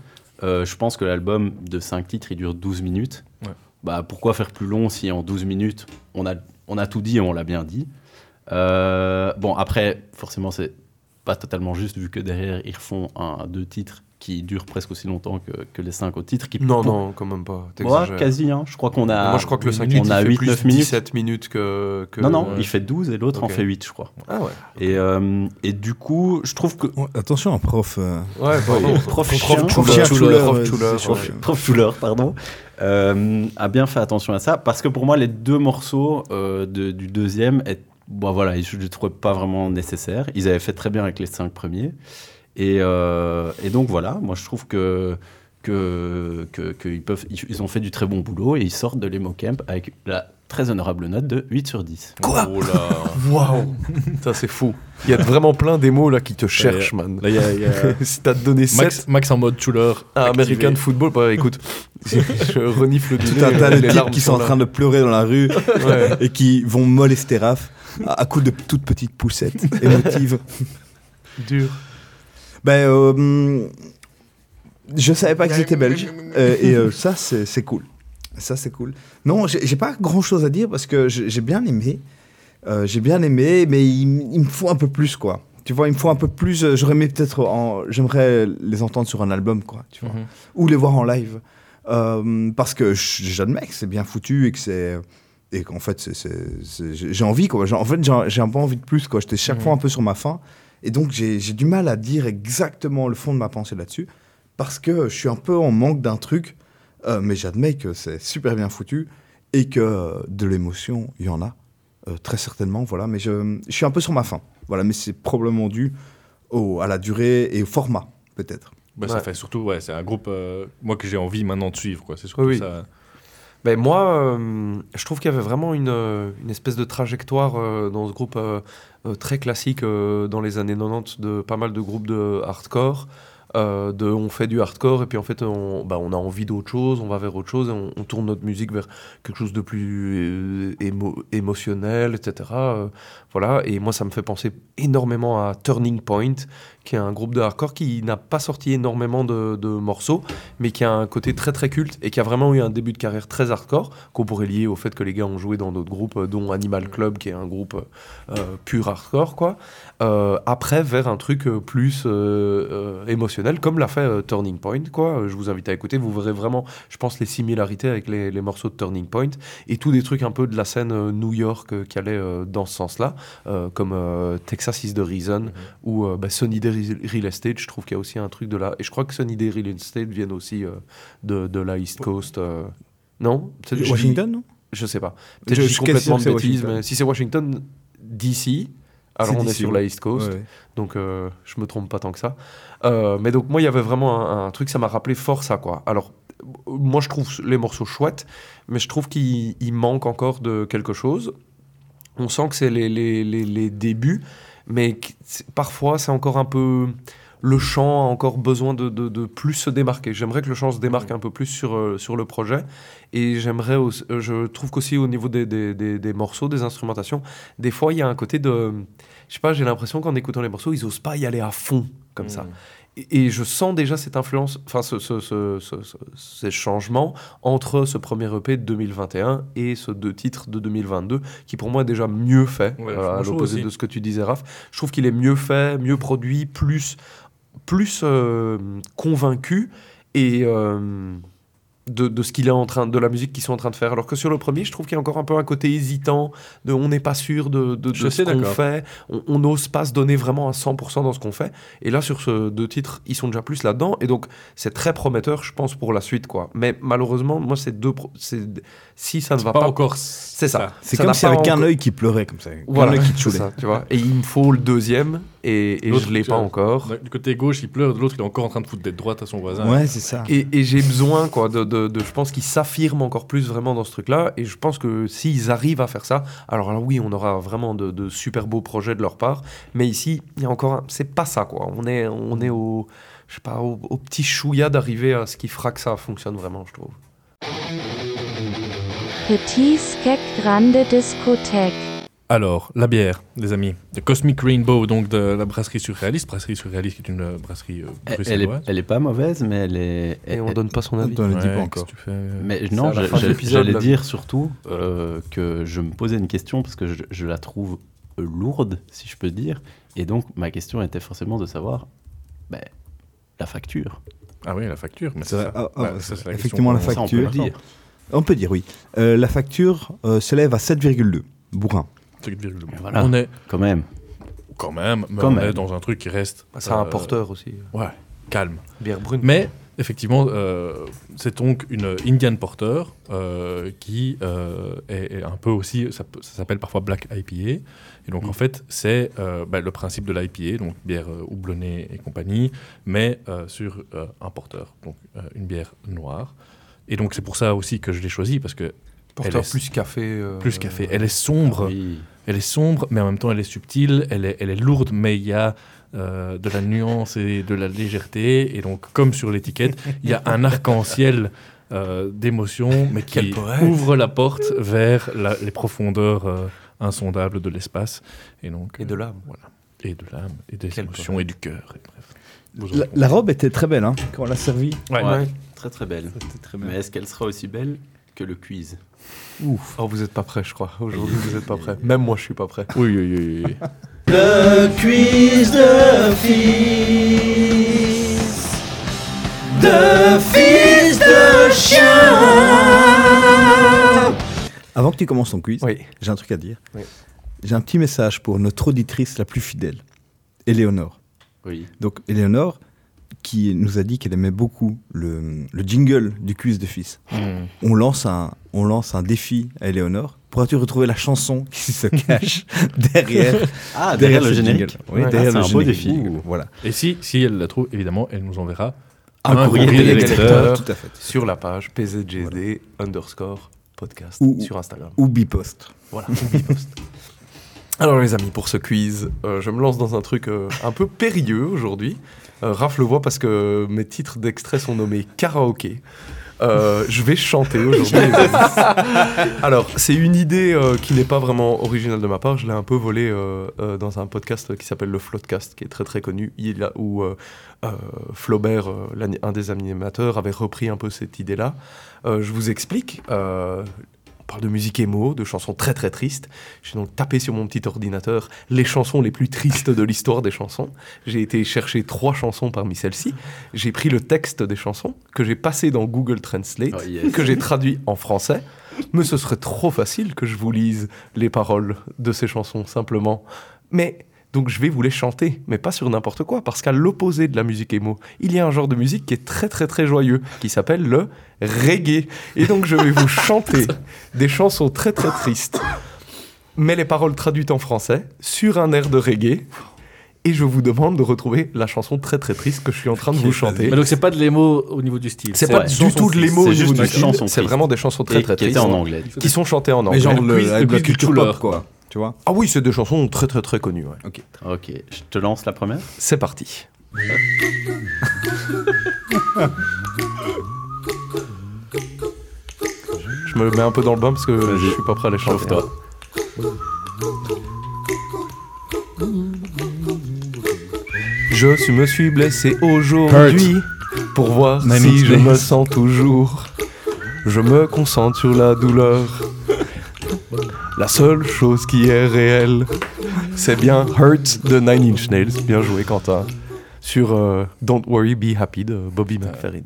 Euh, je pense que l'album de 5 titres, il dure 12 minutes. Ouais. Bah, pourquoi faire plus long si en 12 minutes, on a, on a tout dit et on l'a bien dit? Euh, Bon, après, forcément, c'est pas totalement juste vu que derrière, ils refont un, deux titres qui durent presque aussi longtemps que, que les 5 autres titres. Qui, Non, pour- non, quand même pas. Ouais, t'exagères. quasi, hein. je crois qu'on a. Moi, je crois que le 5 on minutes, a il fait 8, plus 9 minutes. 17 minutes que. que- Non, non, il fait 12 et l'autre en fait 8, je crois. Ah ouais. Et, euh, et du coup, je trouve que. attention, un prof. euh, Ouais, pardon. prof Prof chien, Schuller, pardon, euh, a bien fait attention à ça parce que pour moi, les deux morceaux euh, de- du deuxième, est- bon, voilà, je ne les trouvais pas vraiment nécessaires. Ils avaient fait très bien avec les cinq premiers. Et, euh, et donc voilà, moi je trouve que. Que, que- que ils, peuvent, ils, ils ont fait du très bon boulot et ils sortent de l'Emo Camp avec la très honorable note de 8 sur 10. Quoi? Oh là. Waouh Ça, c'est fou. Il y a vraiment plein d'émos là qui te cherchent, man. Là, y a- il y a- si t'as donné 7 Max, Max en mode à activé. American Football, bah écoute, je renifle Tout un tas de types qui sont en train de pleurer dans la rue Ouais. et qui vont molester Raph à, à coups de toutes petites poussettes émotives. Dur. Ben, euh, je savais pas qu'ils étaient belges euh, et euh, ça c'est cool. Ça c'est cool. Non, j'ai pas grand chose à dire parce que j'ai bien aimé. J'ai bien aimé, mais il, me faut un peu plus quoi. Tu vois, il me faut un peu plus. J'aurais aimé peut-être en. J'aimerais les entendre sur un album quoi. Tu vois, Mhm. ou les voir en live. Parce que j'admets que c'est bien foutu et que c'est et qu'en fait c'est- c'est- c'est- j'ai envie quoi. J'ai- En fait j'ai j'ai un peu envie de plus quoi. J'étais chaque Mhm. fois un peu sur ma faim et donc j'ai j'ai du mal à dire exactement le fond de ma pensée là-dessus parce que je suis un peu en manque d'un truc. euh, mais j'admets que c'est super bien foutu et que euh, de l'émotion il y en a euh, très certainement voilà. Mais je, je suis un peu sur ma faim voilà. Mais c'est probablement dû au, à la durée et au format peut-être. Bah, Ça fait surtout, ouais, c'est un groupe, euh, moi, que j'ai envie maintenant de suivre. quoi. C'est surtout Oui, oui. Ben moi, euh, je trouve qu'il y avait vraiment une, euh, une espèce de trajectoire euh, dans ce groupe très classique dans les années 90 de pas mal de groupes de hardcore. de on fait du hardcore et puis en fait on, bah, on a envie d'autre chose, on va vers autre chose et on, on tourne notre musique vers quelque chose de plus émo- émotionnel, etc. voilà, et moi ça me fait penser énormément à Turning Point, qui est un groupe de hardcore qui n'a pas sorti énormément de, de morceaux, mais qui a un côté très très culte et qui a vraiment eu un début de carrière très hardcore, qu'on pourrait lier au fait que les gars ont joué dans d'autres groupes, euh, dont Animal Club, qui est un groupe euh, pur hardcore, quoi. Euh, après, vers un truc euh, plus euh, euh, émotionnel, comme l'a fait euh, Turning Point, quoi. Euh, Je vous invite à écouter, vous verrez vraiment, je pense, les similarités avec les, les morceaux de Turning Point et tous des trucs un peu de la scène euh, New York euh, qui allaient euh, dans ce sens-là, euh, comme euh, Texas is the Reason ou euh, bah, Sunny Day Real Estate. Je trouve qu'il y a aussi un truc de là. Et je crois que Sunny Day Real Estate viennent aussi euh, de, de la East Coast. euh. Non? Washington non? Je sais pas. Peut-être Je- suis complètement de bêtises, mais si c'est Washington, DC. Alors on est sur ouais. la East Coast, Ouais, ouais. donc euh, je me trompe pas tant que ça. Euh, mais donc moi il y avait vraiment un, un truc, ça m'a rappelé fort ça quoi. Alors moi je trouve les morceaux chouettes, mais je trouve qu'il il manque encore de quelque chose. On sent que c'est les, les, les, les débuts, mais parfois c'est encore un peu le chant a encore besoin de, de- de plus se démarquer. J'aimerais que le chant se démarque un peu plus sur, euh, sur le projet. Et j'aimerais euh, je trouve qu'aussi au niveau des, des, des- des morceaux, des instrumentations, des fois il y a un côté de. Je sais pas, j'ai l'impression qu'en écoutant les morceaux, ils osent pas y aller à fond comme ça. Et, je sens déjà cette influence, enfin ce, ce, ce- ce- ce- ces changements entre ce premier EP de 2021 et ce deux titres de 2022, qui pour moi est déjà mieux fait, Ouais, euh, à l'opposé de ce que tu disais, Raph. Je trouve qu'il est mieux fait, mieux produit, plus, plus euh, convaincu et euh, de, de ce qu'il est en train, de la musique qu'ils sont en train de faire. Alors que sur le premier, je trouve qu'il y a encore un peu un côté hésitant, de on n'est pas sûr de, de, de Je ce qu'on fait, on n'ose pas se donner vraiment à 100% dans ce qu'on fait. Et là, sur ce deux titres, ils sont déjà plus là-dedans. Et donc, c'est très prometteur, je pense, pour la suite. quoi. Mais malheureusement, moi, c'est deux. Si ça ne va pas pas. encore C'est ça. C'est comme si avec un œil qui pleurait comme ça. Voilà, un œil qui ça, tu vois. Et il me faut le deuxième, et, et je l'ai pas vois, encore. Du côté gauche, il pleure, de l'autre, il est encore en train de foutre des droites à son voisin. Ouais, c'est ça. Et, et j'ai besoin, quoi, de, je pense qu'ils s'affirment encore plus vraiment dans ce truc-là. Et je pense que s'ils arrivent à faire ça, alors là, oui, on aura vraiment de, de super beaux projets de leur part. Mais ici, il y a encore, un- c'est pas ça, quoi. On est, on est au, je sais pas, au, au petit chouïa d'arriver à ce qui fera que ça fonctionne vraiment, je trouve. Petit Skek Grande Discothèque. Alors, la bière, les amis. The Cosmic Rainbow, donc de la brasserie surréaliste. Brasserie surréaliste qui est une euh, brasserie euh, Elle, elle est, bruxelloise. elle est pas mauvaise, mais elle est. Et on elle- donne pas son On avis. le dit Ouais, pas qu'est-ce encore. fais, euh, Mais non, j'allais dire surtout euh, que je me posais une question parce que je, je la trouve lourde, si je peux dire. Et donc, ma question était forcément de savoir ben, la facture. Ah oui, la facture. Mais C'est ça. Ah, ah, ça, la effectivement, la Ça, on peut facture. dire. On peut dire oui. Euh, la facture euh, s'élève à 7,2 bourrin. C'est. Voilà. On est Quand même. quand même, mais Quand on même. est dans un truc qui reste. C'est un euh, porteur aussi. Ouais, calme. Bière brune. Mais effectivement, euh, c'est donc une Indian Porter euh, qui euh, est, est un peu aussi, ça, s'appelle parfois Black IPA. Et donc en fait, c'est euh, bah, le principe de l'IPA, donc bière euh, houblonnée et compagnie, mais euh, sur euh, un porteur, donc euh, une bière noire. Et donc c'est pour ça aussi que je l'ai choisi parce que porteur elle est- plus café. euh, plus café, elle est sombre. Oui. Elle est sombre, mais en même temps, elle est subtile, elle est, elle est lourde, mais il y a euh, de la nuance et de la légèreté. Et donc, comme sur l'étiquette, il y a un arc-en-ciel euh, d'émotions, mais qui ouvre la porte vers la- les profondeurs euh, insondables de l'espace. Et donc, Et de l'âme. Voilà. Et de l'âme, et des Quel émotions, poète. et du cœur. et bref. La, robe était très belle hein, quand on l'a servie. Ouais. Ouais, Très très belle. C'était très Mais est-ce qu'elle sera aussi belle que le quiz Ouf. Oh, vous êtes pas prêts, je crois. Aujourd'hui, vous êtes pas prêts. Même moi, je suis pas prêt. Oui, oui, oui, oui. Le quiz de fils de fils de chien. Avant que tu commences ton quiz, Oui. j'ai un truc à dire. Oui. J'ai un petit message pour notre auditrice la plus fidèle, Éléonore. Oui. Donc, Éléonore, qui nous a dit qu'elle aimait beaucoup le, le jingle du quiz de fils. Hmm. On lance un, on lance un défi à Éléonore. Pourras-tu retrouver la chanson qui se cache derrière, Ah, derrière, le ce générique. jingle Oui, Ouais. derrière Ah, le c'est un beau générique. défi. Ouh, Voilà. Et si, si elle la trouve, évidemment, elle nous enverra Un, Un courrier, courrier lecteurs, lecteurs. tout à fait. Sur la page PZGD underscore podcast Ou- sur Instagram. Ou bipost. Voilà, on y poste. Alors les amis, pour ce quiz, euh, je me lance dans un truc euh, un peu périlleux aujourd'hui. Euh, Raph le voit parce que mes titres d'extrait sont nommés karaoké. Euh, je vais chanter aujourd'hui. Alors, c'est une idée qui n'est pas vraiment originale de ma part. Je l'ai un peu volée dans un podcast qui s'appelle le Floodcast, qui est très très connu. Il a, où Flaubert, un des animateurs, avait repris un peu cette idée-là. Je vous explique. On parle de musique émo, de chansons très très tristes. J'ai donc tapé sur mon petit ordinateur les chansons les plus tristes de l'histoire des chansons. J'ai été chercher trois chansons parmi celles-ci. J'ai pris le texte des chansons que j'ai passé dans Google Translate, Oh, yes. que j'ai traduit en français. Mais ce serait trop facile que je vous lise les paroles de ces chansons simplement. Mais donc je vais vous les chanter, mais pas sur n'importe quoi, parce qu'à l'opposé de la musique émo, il y a un genre de musique qui est très très très joyeux, qui s'appelle le reggae. Et donc je vais vous chanter des chansons très très tristes, mais les paroles traduites en français, sur un air de reggae. Et je vous demande de retrouver la chanson très très triste que je suis en train de vous chanter. Mais donc, c'est pas de l'émo au niveau du style. C'est pas ouais. du tout de l'émo C'est au juste niveau du style, chanson c'est vraiment des chansons très très qui tristes en anglais. qui sont chantées en Mais anglais. genre le culture pop, quoi. Tu vois. Ah oui, c'est des chansons très très très connues. ouais. Ok. Ok, je te lance la première. C'est parti. Je me mets un peu dans le bain parce que je suis pas prêt à les chanter. Chauffe-toi. Je me suis blessé aujourd'hui pour voir si je me sens toujours. Je me concentre sur la douleur. La seule chose qui est réelle, c'est bien Hurt de Nine Inch Nails. Bien joué, Quentin. Sur euh, Don't Worry, Be Happy de Bobby McFerrin.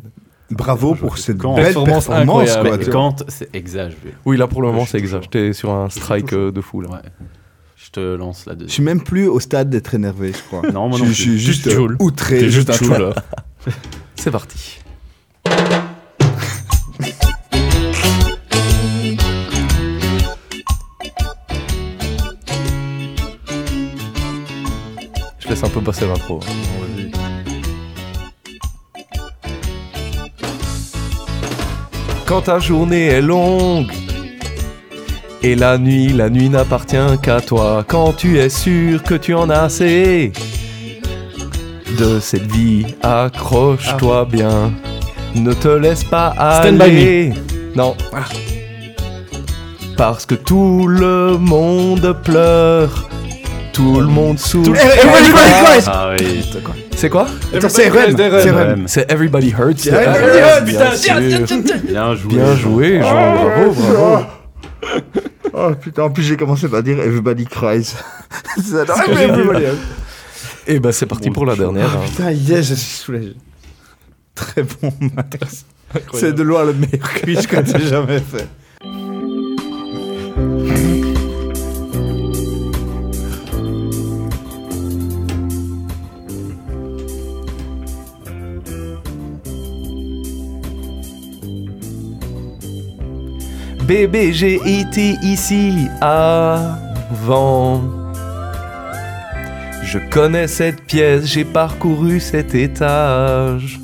Bravo pour cette Quand- belle Performance performance. quoi, quand c'est exagéré. Oui, là pour le moment, c'est chaud. J'étais sur un strike euh, de fou là. Ouais. Je te lance la Je suis même plus au stade d'être énervé, je crois. Non, moi je, non je suis juste euh, outré. T'es juste un. C'est parti. Laisse un peu passer l'intro. Quand ta journée est longue et la nuit, la nuit n'appartient qu'à toi. Quand tu es sûr que tu en as assez de cette vie, accroche-toi bien. Ne te laisse pas Stand aller. Non. Parce que tout le monde pleure. Tout le monde souffre. Everybody cries. Ah oui. C'est quoi? C'est REM. C'est REM. C'est Everybody Hurts. de Everybody Hurts, bien sûr. Bien joué. Bien joué, Jean. Bravo, bravo. Oh putain, en plus j'ai commencé par dire Everybody cries. J'ai everybody- Et ben c'est parti pour la dernière. Ah, hein. putain, yes, je suis soulagé. Très bon, Max. C'est de loin le meilleur quiz que tu jamais fait. Bébé, j'ai été ici avant. Je connais cette pièce, j'ai parcouru cet étage.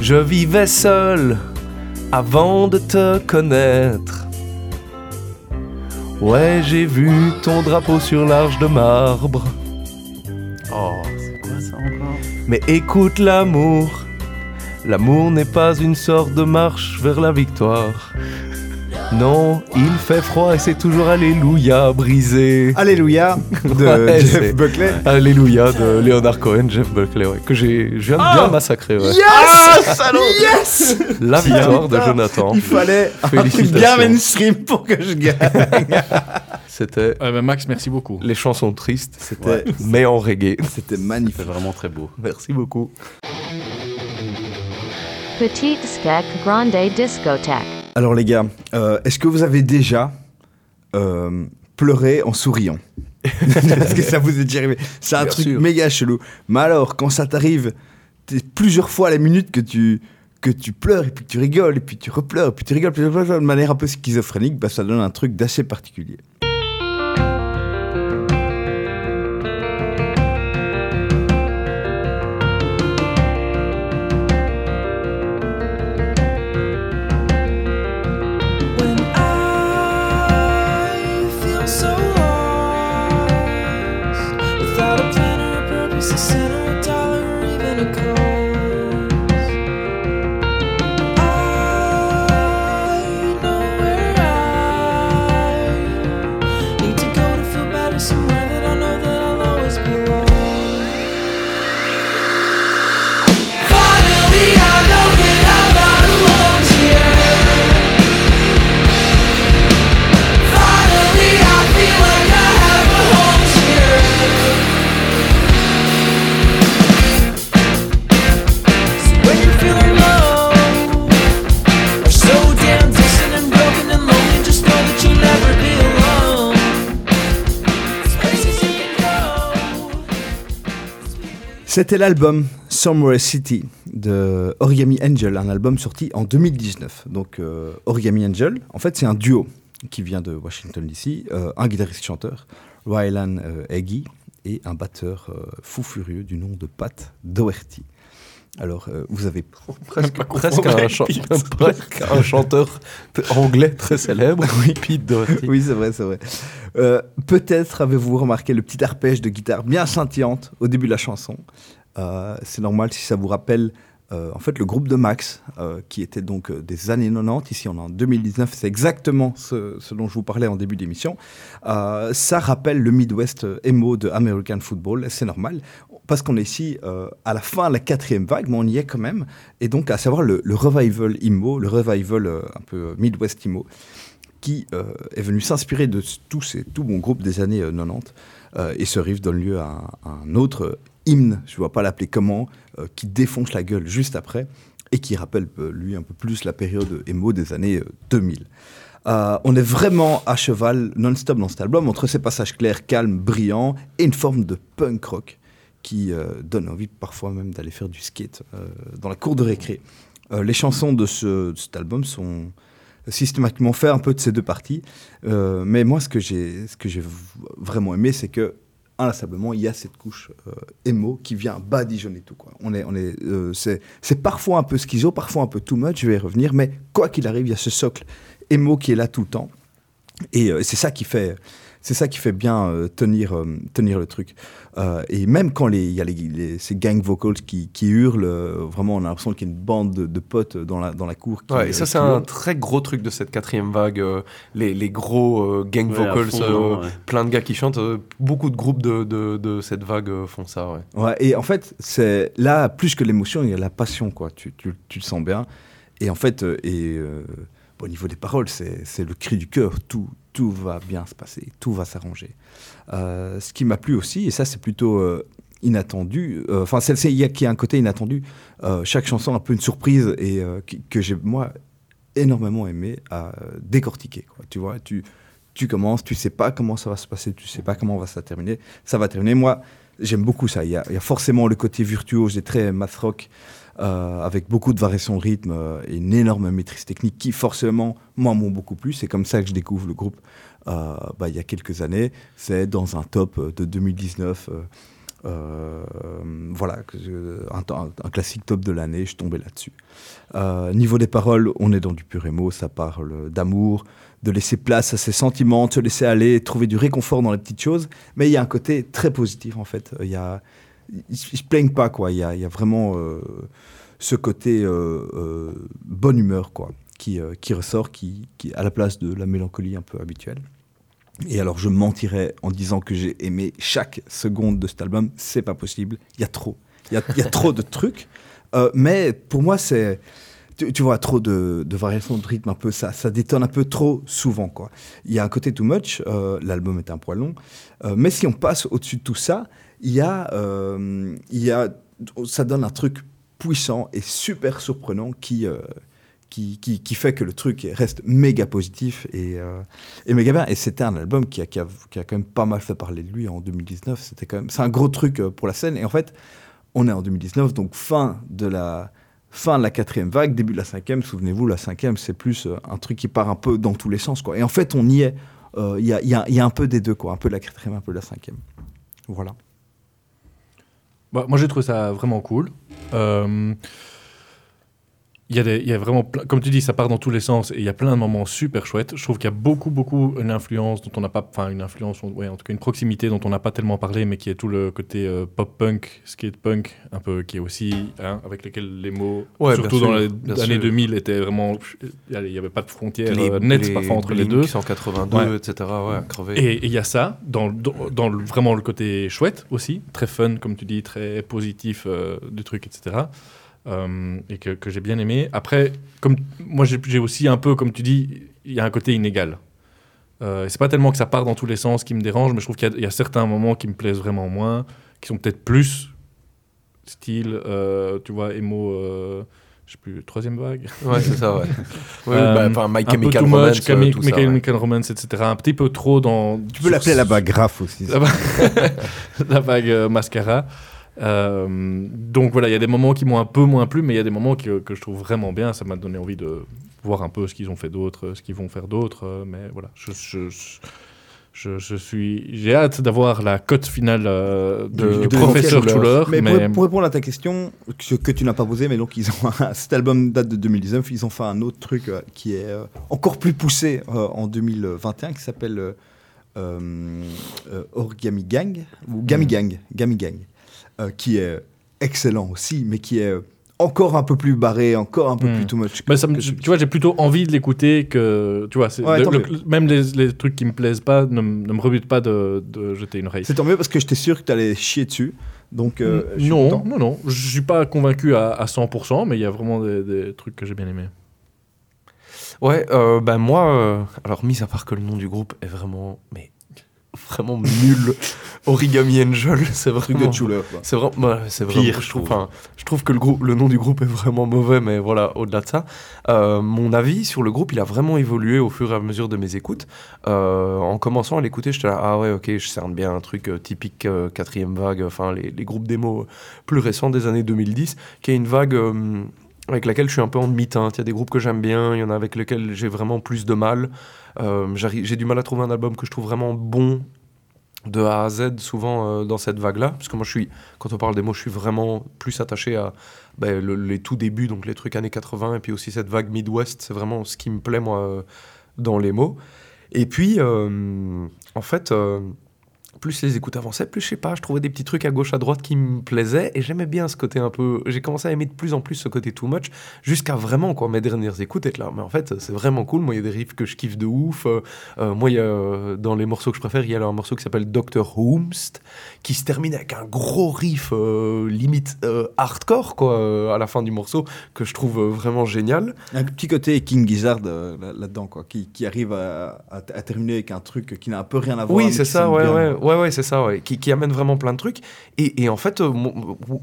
Je vivais seul avant de te connaître. Ouais, j'ai vu ton drapeau sur l'arche de marbre. Oh, c'est quoi ça encore? Mais écoute l'amour. L'amour n'est pas une sorte de marche vers la victoire. Non, il fait froid et c'est toujours Alléluia brisé. Alléluia de Ouais, Jeff Buckley. Alléluia de Leonard Cohen, Jeff Buckley, ouais, que j'ai, je viens de bien massacrer. Ouais. Yes Yes La victoire de Jonathan. Il fallait un truc bien mainstream pour que je gagne. C'était ben Max, merci beaucoup. les chansons tristes, C'était mais en reggae. c'était magnifique. vraiment très beau. Merci beaucoup. Petite skek grande discothèque. Alors les gars, euh, est-ce que vous avez déjà euh, pleuré en souriant Est-ce que ça vous est déjà arrivé C'est un Bien truc sûr. méga chelou. Mais alors, quand ça t'arrive t'es plusieurs fois la minute que tu que tu pleures et puis que tu rigoles et puis tu repleures et puis tu rigoles puis tu repleures de manière un peu schizophrénique, bah, ça donne un truc d'assez particulier. C'était l'album Somewhere City de Origami Angel, un album sorti en 2019. Donc euh, Origami Angel, en fait c'est un duo qui vient de Washington DC, euh, un guitariste-chanteur, Rylan euh, Eggy, et un batteur fou furieux du nom de Pat Doherty. Alors, euh, vous avez presque, presque, un, chan- presque un chanteur anglais très célèbre, Pete Doherty. Oui, c'est vrai, c'est vrai. Euh, Peut-être avez-vous remarqué le petit arpège de guitare bien scintillante au début de la chanson. Euh, c'est normal si ça vous rappelle en fait le groupe de Max, qui était donc des années 90. Ici, on est en 2019. C'est exactement ce, ce dont je vous parlais en début d'émission. Ça rappelle le Midwest emo de American Football. C'est normal parce qu'on est ici euh, à la fin de la quatrième vague, mais on y est quand même. Et donc, à savoir le, revival emo, le revival euh, un peu euh, Midwest emo qui est venu s'inspirer de tous ces tout bons groupes des années euh, 90. Euh, et ce riff donne lieu à un, autre hymne, je ne vois pas l'appeler comment, qui défonce la gueule juste après et qui rappelle, lui, un peu plus la période émo des années euh, 2000. Euh, on est vraiment à cheval non-stop dans cet album, entre ces passages clairs, calmes, brillants, et une forme de punk rock qui euh, donne envie parfois même d'aller faire du skate euh, dans la cour de récré. Euh, les chansons de, ce, de cet album sont systématiquement faites un peu de ces deux parties, mais moi ce que j'ai vraiment aimé, c'est que inlassablement il y a cette couche euh, émo qui vient badigeonner tout. On est on est c'est c'est parfois un peu schizo, parfois un peu too much, je vais y revenir, mais quoi qu'il arrive, il y a ce socle émo qui est là tout le temps. Et c'est ça qui fait, c'est ça qui fait bien euh, tenir, euh, tenir le truc. Euh, et même quand les- il y a les, les- ces gang vocals qui, qui hurlent, euh, vraiment, on a l'impression qu'il y a une bande de, de potes dans la, dans la cour. Qui, Ouais, et ça, c'est un très gros truc de cette quatrième vague. euh, les, les gros euh, gang Ouais, vocals, fond, euh, ouais. plein de gars qui chantent. euh, beaucoup de groupes de, de, de cette vague euh, font ça, ouais. Ouais, et en fait, c'est là, plus que l'émotion, il y a la passion, quoi. Tu, tu, tu le sens bien. Et en fait, euh, et, euh, bon, au niveau des paroles, c'est c'est le cri du cœur. Tout, tout va bien se passer, tout va s'arranger. Euh, ce qui m'a plu aussi, et ça, c'est plutôt euh, inattendu, euh, enfin, celle-ci, il y a qui a un côté inattendu. Euh, chaque chanson un peu une surprise et euh, que j'ai, moi, énormément aimé à euh, décortiquer. Tu vois, tu, tu commences, tu sais pas comment ça va se passer, tu sais pas comment va ça terminer. Ça va terminer. Moi, j'aime beaucoup ça. Il y, a, il y a forcément le côté virtuose et très math rock, euh, avec beaucoup de variations rythme euh, et une énorme maîtrise technique qui, forcément, moi, m'ont beaucoup plu. C'est comme ça que je découvre le groupe euh, bah, il y a quelques années. C'est dans un top de 2019. euh, euh, voilà, un, classique top de l'année, je tombé là-dessus. Euh, niveau des paroles, on est dans du pur émo, ça parle d'amour, de laisser place à ses sentiments, de se laisser aller, trouver du réconfort dans les petites choses, mais il y a un côté très positif en fait. Il y a, ils, se- plaignent pas quoi. Il y a, il y a vraiment euh, ce côté euh, euh, bonne humeur quoi, qui, qui ressort, qui, à la place de la mélancolie un peu habituelle. Et alors, je mentirais en disant que j'ai aimé chaque seconde de cet album. C'est pas possible. Il y a trop. Il y a, y a trop de trucs. Mais pour moi, c'est. Tu, vois, trop de, variations de rythme, un peu, ça, ça détonne un peu trop souvent, quoi. Il y a un côté too much, l'album est un poil long, mais si on passe au-dessus de tout ça, il y a, euh, il y a, ça donne un truc puissant et super surprenant qui, euh, qui, qui, fait que le truc reste méga positif et, euh, et méga bien. Et c'était un album qui a, qui, a, qui a quand même pas mal fait parler de lui en 2019. C'était quand même, c'est un gros truc pour la scène. Et en fait, on est en 2019, donc fin de la fin de la quatrième vague, début de la cinquième. Souvenez-vous, la cinquième, c'est plus un truc qui part un peu dans tous les sens, quoi. Et en fait, on y est. Il y, a, y y a un peu des deux, quoi. Un peu de la quatrième, un peu de la cinquième. Voilà. Bah, moi, j'ai trouvé ça vraiment cool. Euh, Il y, a des- il y a vraiment, plein- comme tu dis, ça part dans tous les sens et il y a plein de moments super chouettes. Je trouve qu'il y a beaucoup, beaucoup une influence dont on n'a pas, enfin une influence, ouais, en tout cas une proximité dont on n'a pas tellement parlé, mais qui est tout le côté euh, pop punk, skate punk, un peu qui est aussi hein, avec lesquels les mots, Ouais, surtout dans les années sûr. 2000, étaient vraiment, allez, il n'y avait pas de frontières euh, nettes parfois entre les deux. 182, Ouais. etc. Crever. Et et il y a ça, dans, dans, dans le- vraiment le côté chouette aussi, très fun, comme tu dis, très positif euh, du truc, etc. Euh, et que, que j'ai bien aimé. Après, comme moi j'ai aussi un peu, comme tu dis, il y a un côté inégal. Euh, c'est pas tellement que ça part dans tous les sens qui me dérange, mais je trouve qu'il y a- il y, a certains moments qui me plaisent vraiment moins, qui sont peut-être plus style, euh, tu vois, émo, euh, je sais plus, troisième vague. Ouais, c'est ça, ouais. Ouais, bah, enfin, My un peu Chemical too much, Romance, Chemi- tout ça, My ouais. Chemical Romance, etc. Un petit peu trop dans. Tu peux l'appeler la vague graphe aussi. La, va- la vague euh, mascara. Euh, donc voilà, il y a des moments qui m'ont un peu moins plu, mais il y a des moments que, que je trouve vraiment bien. Ça m'a donné envie de voir un peu ce qu'ils ont fait d'autre, ce qu'ils vont faire d'autre. euh, Mais voilà, je, je, je- je, je suis, j'ai hâte d'avoir la cote finale euh, de, Du- du Professeur Schuller. Mais, Mais, Pour, pour répondre à ta question, que, que tu n'as pas posée, mais donc ils ont un- cet album date de 2019, ils ont fait un autre truc euh, qui est euh, encore plus poussé en 2021 qui s'appelle Origami Gang ou Gami Mm. Gang, Gami Gang, euh, qui est excellent aussi, mais qui est encore un peu plus barré, encore un peu Mm. plus too much. que- mais ça me- que tu vois, j'ai plutôt envie de l'écouter que, tu vois, Ouais, le- le- même les, les trucs qui me plaisent pas ne, me rebutent pas de, de jeter une oreille. C'est tant mieux parce que j'étais sûr que tu allais chier dessus. Donc, euh, non, content. non, non, je suis pas convaincu à, à 100%, mais il y a vraiment des, des trucs que j'ai bien aimés. Ouais, euh, ben moi, euh, alors mis à part que le nom du groupe est vraiment, mais vraiment nul. Origami Angel, c'est vraiment. C'est vraiment, c'est vraiment. Pire, je trouve, trouve. enfin, je trouve que le groupe, le nom du groupe est vraiment mauvais, mais voilà, au-delà de ça, euh, mon avis sur le groupe, il a vraiment évolué au fur et à mesure de mes écoutes. Euh, en commençant à l'écouter, j'étais là, ah ouais, ok, je cerne bien un truc euh, typique quatrième vague, enfin les, les groupes démo plus récents des années 2010, qui est une vague. avec laquelle je suis un peu en demi-teinte. Il y a des groupes que j'aime bien, il y en a avec lesquels j'ai vraiment plus de mal. Euh, j'ai du mal à trouver un album que je trouve vraiment bon de A à Z, souvent euh, dans cette vague-là. Parce que moi, je suis, quand on parle des mots, je suis vraiment plus attaché à ben, le- les tout débuts, donc les trucs années 80, et puis aussi cette vague Midwest. C'est vraiment ce qui me plaît, moi, euh, dans les mots. Et puis, en fait, plus les écoutes avançaient, plus je sais pas, je trouvais des petits trucs à gauche, à droite qui me plaisaient, et j'aimais bien ce côté un peu. J'ai commencé à aimer de plus en plus ce côté too much, jusqu'à vraiment, quoi, mes dernières écoutes, être là. Mais en fait, c'est vraiment cool. Moi, il y a des riffs que je kiffe de ouf. Euh, euh, moi, y a, euh, dans les morceaux que je préfère, il y a un morceau qui s'appelle Dr. Hoomst, qui se termine avec un gros riff euh, limite euh, hardcore, quoi, euh, à la fin du morceau, que je trouve vraiment génial. Un petit côté King Gizzard là- là-dedans, quoi, qui, qui arrive à, à- à terminer avec un truc qui n'a un peu rien à voir. Oui, c'est ça, ouais, ouais, ouais, ouais, c'est ça, ouais, qui, qui amène vraiment plein de trucs. Et, et en fait,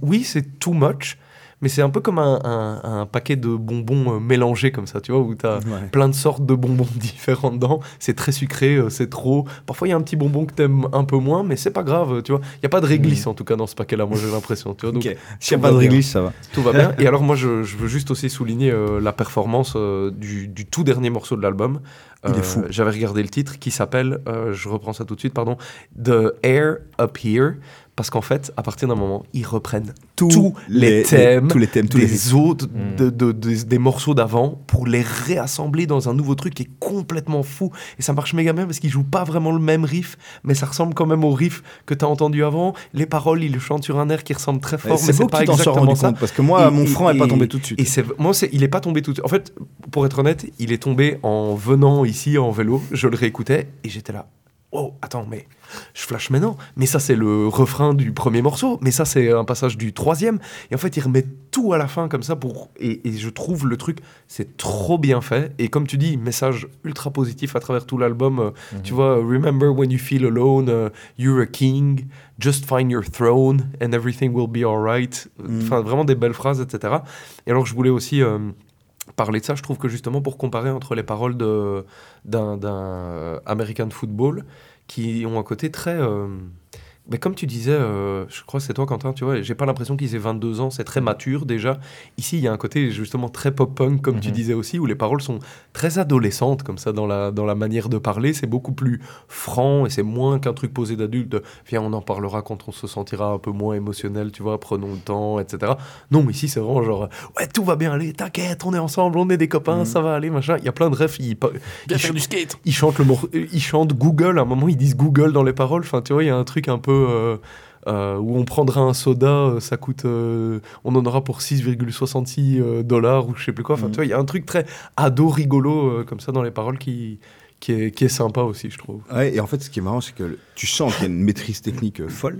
oui, c'est too much, mais c'est un peu comme un, un- un paquet de bonbons euh, mélangés comme ça, tu vois, où t'as Ouais. plein de sortes de bonbons différents dedans. C'est très sucré, euh, c'est trop. Parfois, il y a un petit bonbon que t'aimes un peu moins, mais c'est pas grave, tu vois. Il y a pas de réglisse en tout cas dans ce paquet-là, moi j'ai l'impression, tu vois. Donc. S'il n'y a pas de bien. réglisse, ça va. Tout va bien. Et alors, moi, je, je veux juste aussi souligner euh, la performance euh, du, du tout dernier morceau de l'album. Il est Euh, fou. J'avais regardé le titre qui s'appelle, euh, je reprends ça tout de suite, pardon, The Air Up Here. Parce qu'en fait, à partir d'un moment, ils reprennent Tous tous les, les- thèmes, tous les thèmes, tous les autres, Mm. de- de- des- des morceaux d'avant pour les réassembler dans un nouveau truc qui est complètement fou. Et ça marche méga bien parce qu'ils jouent pas vraiment le même riff, mais ça ressemble quand même au riff que tu as entendu avant. Les paroles, ils le chantent sur un air qui ressemble très fort, mais C'est pas exactement rendu ça. compte, parce que moi, Et- mon franc n'est pas tombé tout de suite. Et c'est moi, c'est, il est pas tombé tout. En fait, pour être honnête, il est tombé en venant ici en vélo. Je le réécoutais et j'étais là. Oh, attends, mais je flash maintenant. Mais ça, c'est le refrain du premier morceau. Mais ça, c'est un passage du troisième. Et en fait, il remet tout à la fin comme ça pour. Et, et je trouve le truc, c'est trop bien fait. Et comme tu dis, message ultra positif à travers tout l'album. Euh, Tu vois, Remember when you feel alone, euh, you're a king, just find your throne and everything will be alright. Mhm. Enfin, vraiment des belles phrases, etc. Et alors, je voulais aussi euh, parler de ça. Je trouve que justement, pour comparer entre les paroles d'un, euh, American Football, qui ont un côté très. euh, mais comme tu disais, euh, je crois que c'est toi, Quentin, tu vois, j'ai pas l'impression qu'ils aient 22 ans, c'est très mature déjà. Ici, il y a un côté justement très pop-punk, comme tu Mhm. disais aussi, où les paroles sont très adolescentes, comme ça, dans la, dans la manière de parler. C'est beaucoup plus franc et c'est moins qu'un truc posé d'adulte. Viens, on en parlera quand on se sentira un peu moins émotionnel, tu vois, prenons le temps, etc. Non, ici, c'est vraiment genre, ouais, tout va bien aller, t'inquiète, on est ensemble, on est des copains, Mhm. ça va aller, machin. Il y a plein de refs, ils, ils ils chantent le ils chantent Google. À un moment, ils disent Google dans les paroles. Enfin, tu vois, il y a un truc un peu euh, euh, où on prendra un soda, euh, ça coûte, euh, on en aura pour 6,66 euh, dollars ou je sais plus quoi. Enfin, Mhm. tu vois, il y a un truc très ado rigolo euh, comme ça dans les paroles qui qui est, qui est sympa aussi, je trouve. Ouais, et en fait, ce qui est marrant, c'est que le- tu sens qu'il y a une maîtrise technique euh, folle.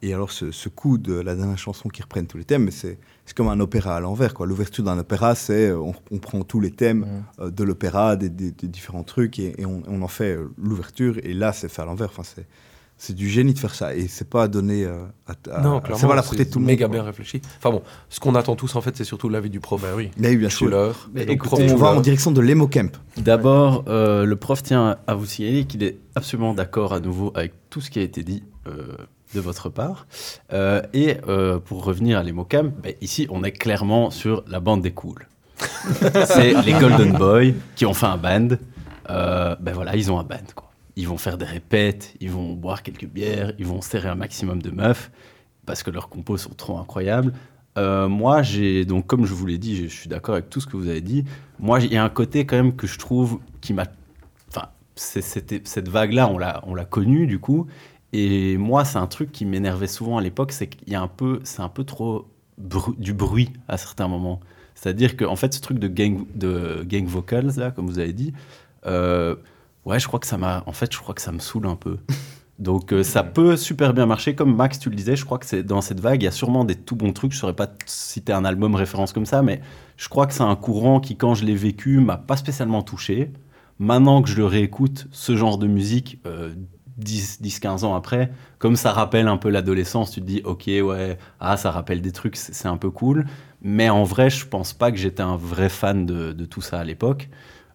Et alors, ce, ce coup de la dernière chanson qui reprennent tous les thèmes, mais c'est c'est comme un opéra à l'envers. L'ouverture d'un opéra, c'est on, on prend tous les thèmes euh, de l'opéra, des, des- des différents trucs, et, et on, on en fait euh, l'ouverture. Et là, c'est fait à l'envers. Enfin, c'est c'est du génie de faire ça. Et c'est pas donné euh, à, à- non, clairement, va à la portée c'est de tout le monde. méga quoi. bien réfléchi. Enfin bon, ce qu'on attend tous en fait, c'est surtout l'avis du prof. Bah oui. Mais oui, bien sûr. Mais donc, écoutez, On va en direction de l'emo camp. D'abord, euh, le prof tient à vous signaler qu'il est absolument d'accord à nouveau avec tout ce qui a été dit euh, de votre part. Euh, et euh, pour revenir à l'Emocam, ben, ici, on est clairement sur la bande des cools. C'est les Golden Boys qui ont fait un band. Euh, ben voilà, ils ont un band, quoi. Ils vont faire des répètes, ils vont boire quelques bières, ils vont serrer un maximum de meufs parce que leurs compos sont trop incroyables. Euh, moi, j'ai donc comme je vous l'ai dit, je suis d'accord avec tout ce que vous avez dit. Moi, il y a un côté quand même que je trouve qui m'a, enfin, cette vague-là, on l'a, on l'a connue du coup. Et moi, c'est un truc qui m'énervait souvent à l'époque, c'est qu'il y a un peu, c'est un peu trop du bruit à certains moments. C'est-à-dire que en fait, ce truc de gang, de gang vocals là, comme vous avez dit, euh, ouais, je crois que ça m'a, en fait, je crois que ça me saoule un peu. Donc euh, ça peut super bien marcher, comme Max tu le disais, je crois que c'est dans cette vague, il y a sûrement des tout bons trucs, je saurais pas citer un album référence comme ça, mais je crois que c'est un courant qui quand je l'ai vécu m'a pas spécialement touché. Maintenant que je le réécoute, ce genre de musique, euh, 10, 10, 15 ans après, comme ça rappelle un peu l'adolescence, tu te dis ok ouais, ah ça rappelle des trucs, c'est un peu cool, mais en vrai je pense pas que j'étais un vrai fan de tout ça à l'époque.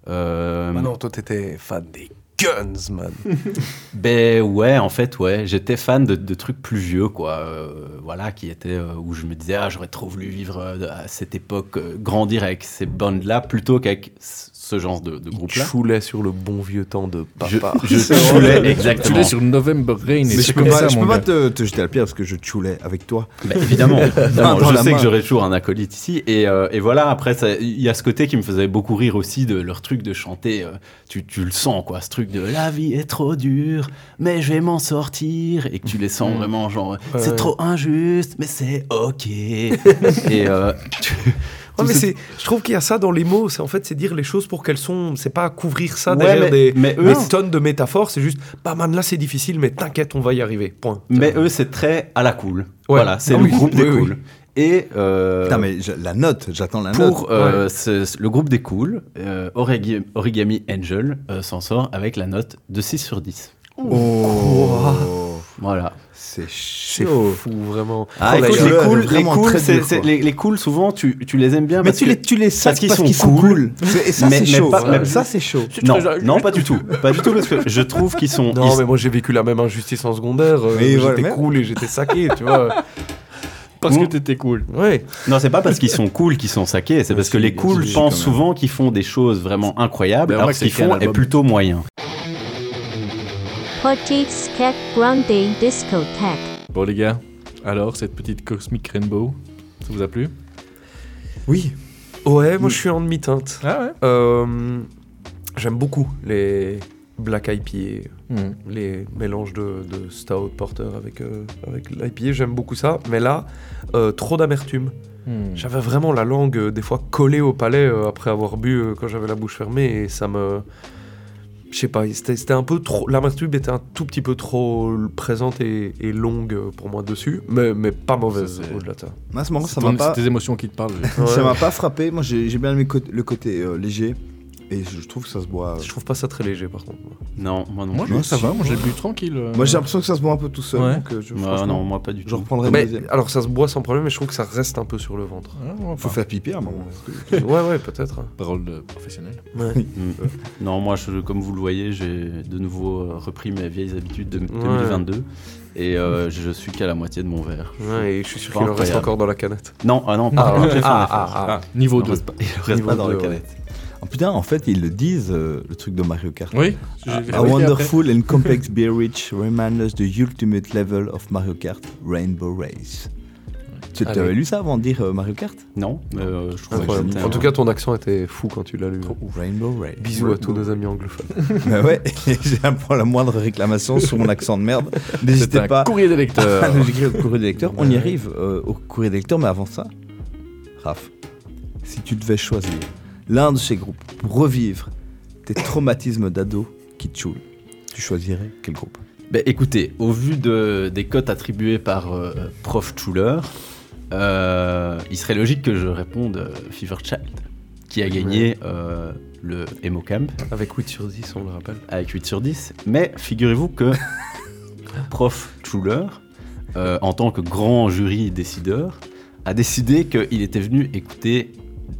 Euh, Bah non, toi, t'étais fan des Guns, man. ben ouais, en fait, ouais. J'étais fan de, de trucs plus vieux, quoi. euh, voilà, qui étaient euh, où je me disais, ah, j'aurais trop voulu vivre euh, à cette époque, grandir avec ces bandes-là, plutôt qu'avec ce genre de, groupe-là. choulait sur le bon vieux temps de Je, papa. je choulais exactement. Es sur November Rain et Mais c'est je peux comme pas, ça, je peux pas te, te jeter la pierre parce que je choulais avec toi. Bah, évidemment, je sais main. que j'aurai toujours un acolyte ici. Et, euh, et voilà, après, il y a ce côté qui me faisait beaucoup rire aussi de leur truc de chanter. euh, tu, tu le sens, quoi, ce truc de la vie est trop dure, mais je vais m'en sortir. Et que tu les sens vraiment, genre, c'est trop injuste, mais c'est ok. et euh, tu- Ouais, mais c'est, je trouve qu'il y a ça dans les mots. C'est en fait, c'est dire les choses pour qu'elles sont. C'est pas couvrir ça Ouais, derrière mais- des, mais eux- des tonnes de métaphores. C'est juste, bah man, là c'est difficile, mais t'inquiète, on va y arriver. Point. Mais eux, c'est très à la cool. Ouais. Voilà, c'est Ah le oui, groupe des oui, oui. cool. Et euh, Putain, mais je- la note, j'attends la note. pour euh, le groupe des cool, euh, Origi- Origami Angel euh, s'en sort avec la note de 6 sur 10. Oh, Voilà. c'est C'est chaud. fou, vraiment. Ah, Oh, écoute, les cool, les cool, très c'est- dure, c'est- quoi. les, les cool, souvent, tu, tu les aimes bien Mais parce tu que- les, tu les sacs parce qu'ils sont cool. cool. C'est- Et ça, Mais- c'est mais chaud. pas- mais- Ça, c'est chaud. Non, non, pas du tout. Pas du tout, parce que je trouve qu'ils sont. Non, ils- mais moi j'ai vécu la même injustice en secondaire. euh, j'étais cool et j'étais saqué, tu vois. Parce que t'étais cool. Ouais. Non, c'est pas parce qu'ils sont cool qu'ils sont saqués, c'est parce que les cool pensent même. souvent qu'ils font des choses vraiment incroyables, alors ce qu'ils font est plutôt moyen. Petite Skek Grande Discothèque. Bon, les gars, alors, cette petite Cosmic Rainbow, ça vous a plu? Oui. Ouais, moi je suis en demi-teinte. Ah ouais? Euh, J'aime beaucoup les Black IPA, Hmm. les mélanges de, de Stout Porter avec, euh, avec l'IPA, j'aime beaucoup ça. Mais là, euh, trop d'amertume. Hmm. J'avais vraiment la langue euh, des fois collée au palais euh, après avoir bu euh, quand j'avais la bouche fermée et ça me. Je sais pas, c'était un peu trop. L'amertume était un tout petit peu trop présente et, et longue pour moi dessus, mais, mais pas mauvaise au-delà de ça. Moi, c'est marrant, C'est ça ton- m'a pas, c'est tes émotions qui te parlent. ça m'a pas frappé. Moi, j'ai bien aimé le côté euh, léger. Et je trouve que ça se boit. euh, Je trouve pas ça très léger par contre. moi. Non, moi non. Moi, plus. je- ça va, moi j'ai bu tranquille. euh. Moi, j'ai l'impression que ça se boit un peu tout seul. Ouais. donc, euh, je, Moi, franchement, non, moi pas du Je tout. reprendrai le Mais deuxième. alors ça se boit sans problème, mais je trouve que ça reste un peu sur le ventre. Ah, ouais, Faut faire pipi à un moment. ouais, ouais, peut-être. Parole de professionnel. Mm. Non, moi, je- comme vous le voyez, j'ai de nouveau repris mes vieilles habitudes de 2022 et euh, je suis qu'à la moitié de mon verre. Ouais, et je suis sûr qu'il en reste encore dans la canette. Non, ah non, Ah, pas. ah, un ah, effort. ah, ah. Niveau Il 2. reste pas, il reste pas dans deux, la ouais. canette. Oh, putain, en fait, ils le disent, euh, le truc de Mario Kart. Oui, j'ai A après. wonderful and complex beer rich remind us the ultimate level of Mario Kart Rainbow Race. Tu Allez. avais lu ça avant de dire euh, Mario Kart? Non, mais euh, je trouve c'était En tout cas, ton accent était fou quand tu l'as lu. Rainbow Race. Bisous à tous nos amis anglophones. Bah ouais, j'ai un pour la moindre réclamation sur mon accent de merde. N'hésitez pas courrier des lecteurs. à nous écrire au courrier des lecteurs. On y arrive euh, au courrier des lecteurs, mais avant ça, Raph, si tu devais choisir l'un de ces groupes pour revivre tes traumatismes d'ado qui te choulent, tu choisirais quel groupe? Ben, écoutez, au vu de, des cotes attribuées par euh, Prof Schuler, euh, il serait logique que je réponde euh, Fever Child, qui a gagné euh, le Emo Camp Avec 8 sur 10, on le rappelle. avec 8 sur 10. Mais figurez-vous que Prof Schuler, euh, en tant que grand jury décideur, a décidé qu'il était venu écouter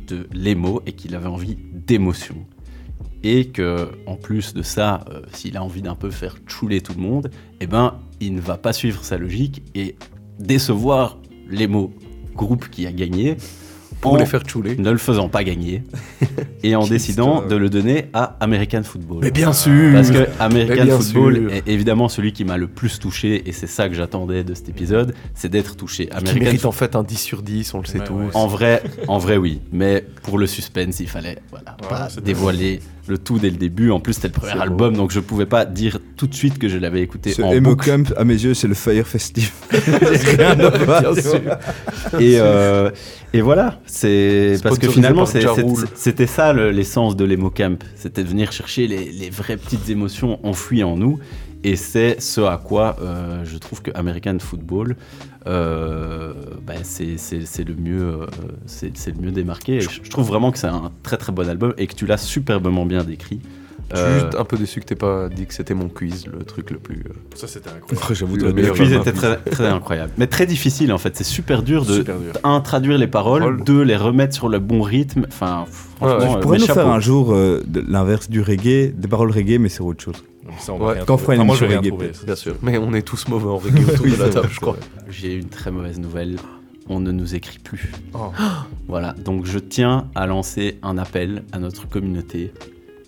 de l'émo et qu'il avait envie d'émotion. Et que, en plus de ça, euh, s'il a envie d'un peu faire chouler tout le monde, eh ben, il ne va pas suivre sa logique et décevoir l'émo groupe qui a gagné Pour en les faire chouler. ne le faisant pas gagner et en décidant de le donner à American Football. Mais bien sûr Parce que American Football sûr. est évidemment celui qui m'a le plus touché et c'est ça que j'attendais de cet épisode, c'est d'être touché. Qui American mérite en fait un 10 sur 10, on le sait Ouais, tous. ouais. En vrai, en vrai oui, mais pour le suspense, il fallait voilà, pas dévoiler le tout dès le début. En plus, c'était le premier album, donc je pouvais pas dire tout de suite que je l'avais écouté Ce en Emo boucle. Camp, à mes yeux, c'est le Fire. Rien. Bien sûr. Et, euh, et voilà, c'est parce que finalement, c'était ça le- l'essence de l'Emo Camp. C'était de venir chercher les, les vraies petites émotions enfouies en nous. Et c'est ce à quoi euh, je trouve que American Football, euh, bah, c'est c'est- c'est le mieux, euh, c'est c'est le mieux démarqué. Je, je trouve vraiment que c'est un très très bon album et que tu l'as superbement bien décrit. Je suis juste un peu déçu que t'aies pas dit que c'était mon quiz, le truc le plus. Ça, c'était incroyable. J'avoue, Le quiz était très, très incroyable, mais très difficile en fait. C'est super dur de Super dur. un traduire les paroles, Paroles. deux les remettre sur le bon rythme. Enfin, franchement, Ouais, Tu euh, pourrais nous faire un jour euh, de l'inverse du reggae, des paroles reggae, mais sur autre chose. Ça, on va Ouais, rien quand on trouver. fera une Enfin, moi, je vais émission rien reggae, trouver. Bien sûr. Mais on est tous mauvais en reggae autour Oui, de la table, je crois. J'ai une très mauvaise nouvelle. On ne nous écrit plus. Oh. Voilà, donc je tiens à lancer un appel à notre communauté.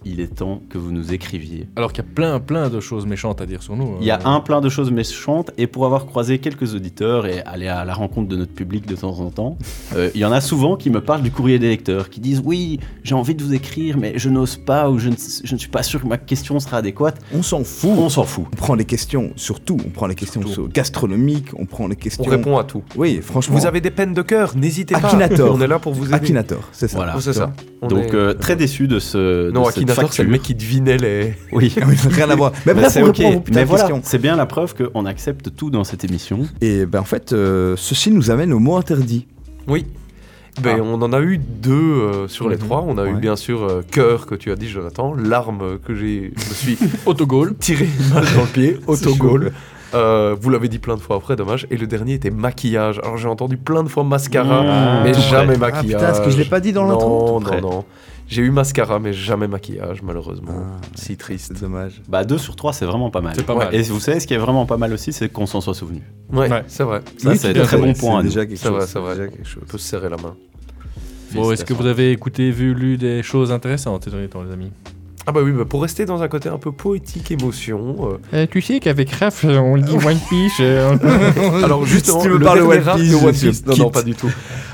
Il est temps que vous nous écriviez. Alors qu'il y a plein, plein de choses méchantes à dire sur nous. Il y a euh, un plein de choses méchantes et pour avoir croisé quelques auditeurs et aller à la rencontre de notre public de temps en temps, euh, il y en a souvent qui me parlent du courrier des lecteurs, qui disent oui, j'ai envie de vous écrire, mais je n'ose pas ou je ne, je ne suis pas sûr que ma question sera adéquate. On s'en fout. On s'en fout. On prend les questions sur tout. On prend les questions sur gastronomiques, on prend les questions. On répond à tout. Oui, franchement. Vous avez des peines de cœur, n'hésitez pas. Akinator. On est là pour vous aider. Akinator, c'est ça. Voilà. Oh, c'est ça. On Donc est- euh, très déçu de ce. de Non, cette C'est le mec qui devinait les. Oui. Oui, rien à voir. Mais Mais bref, c'est ok. Mais voilà, c'est bien la preuve qu'on accepte tout dans cette émission. Et ben en fait, euh, ceci nous amène au mot interdit. Oui. Ben, Ah. On en a eu deux euh, sur les Mhm. trois. On a eu bien sûr euh, cœur que tu as dit, Jonathan, larme que j'ai, je me suis Autogol. tiré une balle dans le pied, autogol. Euh, vous l'avez dit plein de fois après, dommage. Et le dernier était maquillage. Alors j'ai entendu plein de fois mascara, Mmh. mais Tout jamais près. Ah maquillage. putain, est-ce que je l'ai pas dit dans l'intro Non, non, non. J'ai eu mascara, mais jamais maquillage, malheureusement. Ah, si triste. Dommage. Bah 2 sur 3 c'est vraiment pas mal. C'est pas Ouais. mal. Et vous savez ce qui est vraiment pas mal aussi c'est qu'on s'en soit souvenu. Ouais, Ouais. c'est vrai. Ça c'est un très bon point. C'est déjà quelque C'est chose. vrai, c'est vrai. déjà quelque chose. On peut se serrer la main. Bon, est-ce que vous avez écouté, vu, lu des choses intéressantes ces derniers temps, les amis? Ah bah oui, bah pour rester dans un côté un peu poétique, émotion. euh, Tu sais qu'avec Raph, on lit One Piece. Alors justement, Si tu me le parles One Piece, One Piece. Non, non, pas du tout.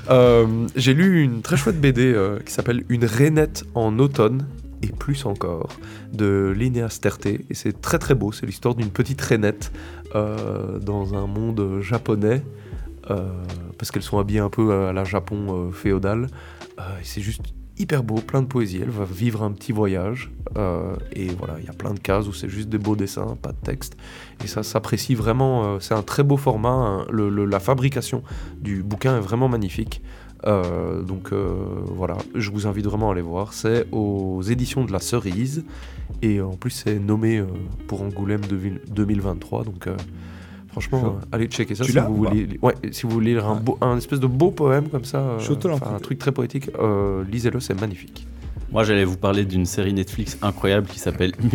Euh, J'ai lu une très chouette BD euh, qui s'appelle Une rainette en automne et plus encore de Linnea Sterte et c'est très très beau. C'est l'histoire d'une petite rainette euh, dans un monde japonais euh, parce qu'elles sont habillées un peu à la Japon euh, féodal. Euh, et c'est juste hyper beau, plein de poésie. Elle va vivre un petit voyage euh, et voilà, il y a plein de cases où c'est juste des beaux dessins, pas de texte. Et ça s'apprécie vraiment. euh, c'est un très beau format. hein. La fabrication du bouquin est vraiment magnifique. Euh, donc voilà, je vous invite vraiment à aller voir. C'est aux éditions de la Cerise et en plus c'est nommé pour Angoulême 2000 2023. Donc franchement, euh, allez checker ça Tu si vous voulez. Ouais, si vous voulez lire un, beau, un espèce de beau poème comme ça, euh, un truc très poétique. euh, Lisez-le, c'est magnifique. Moi j'allais vous parler d'une série Netflix incroyable qui s'appelle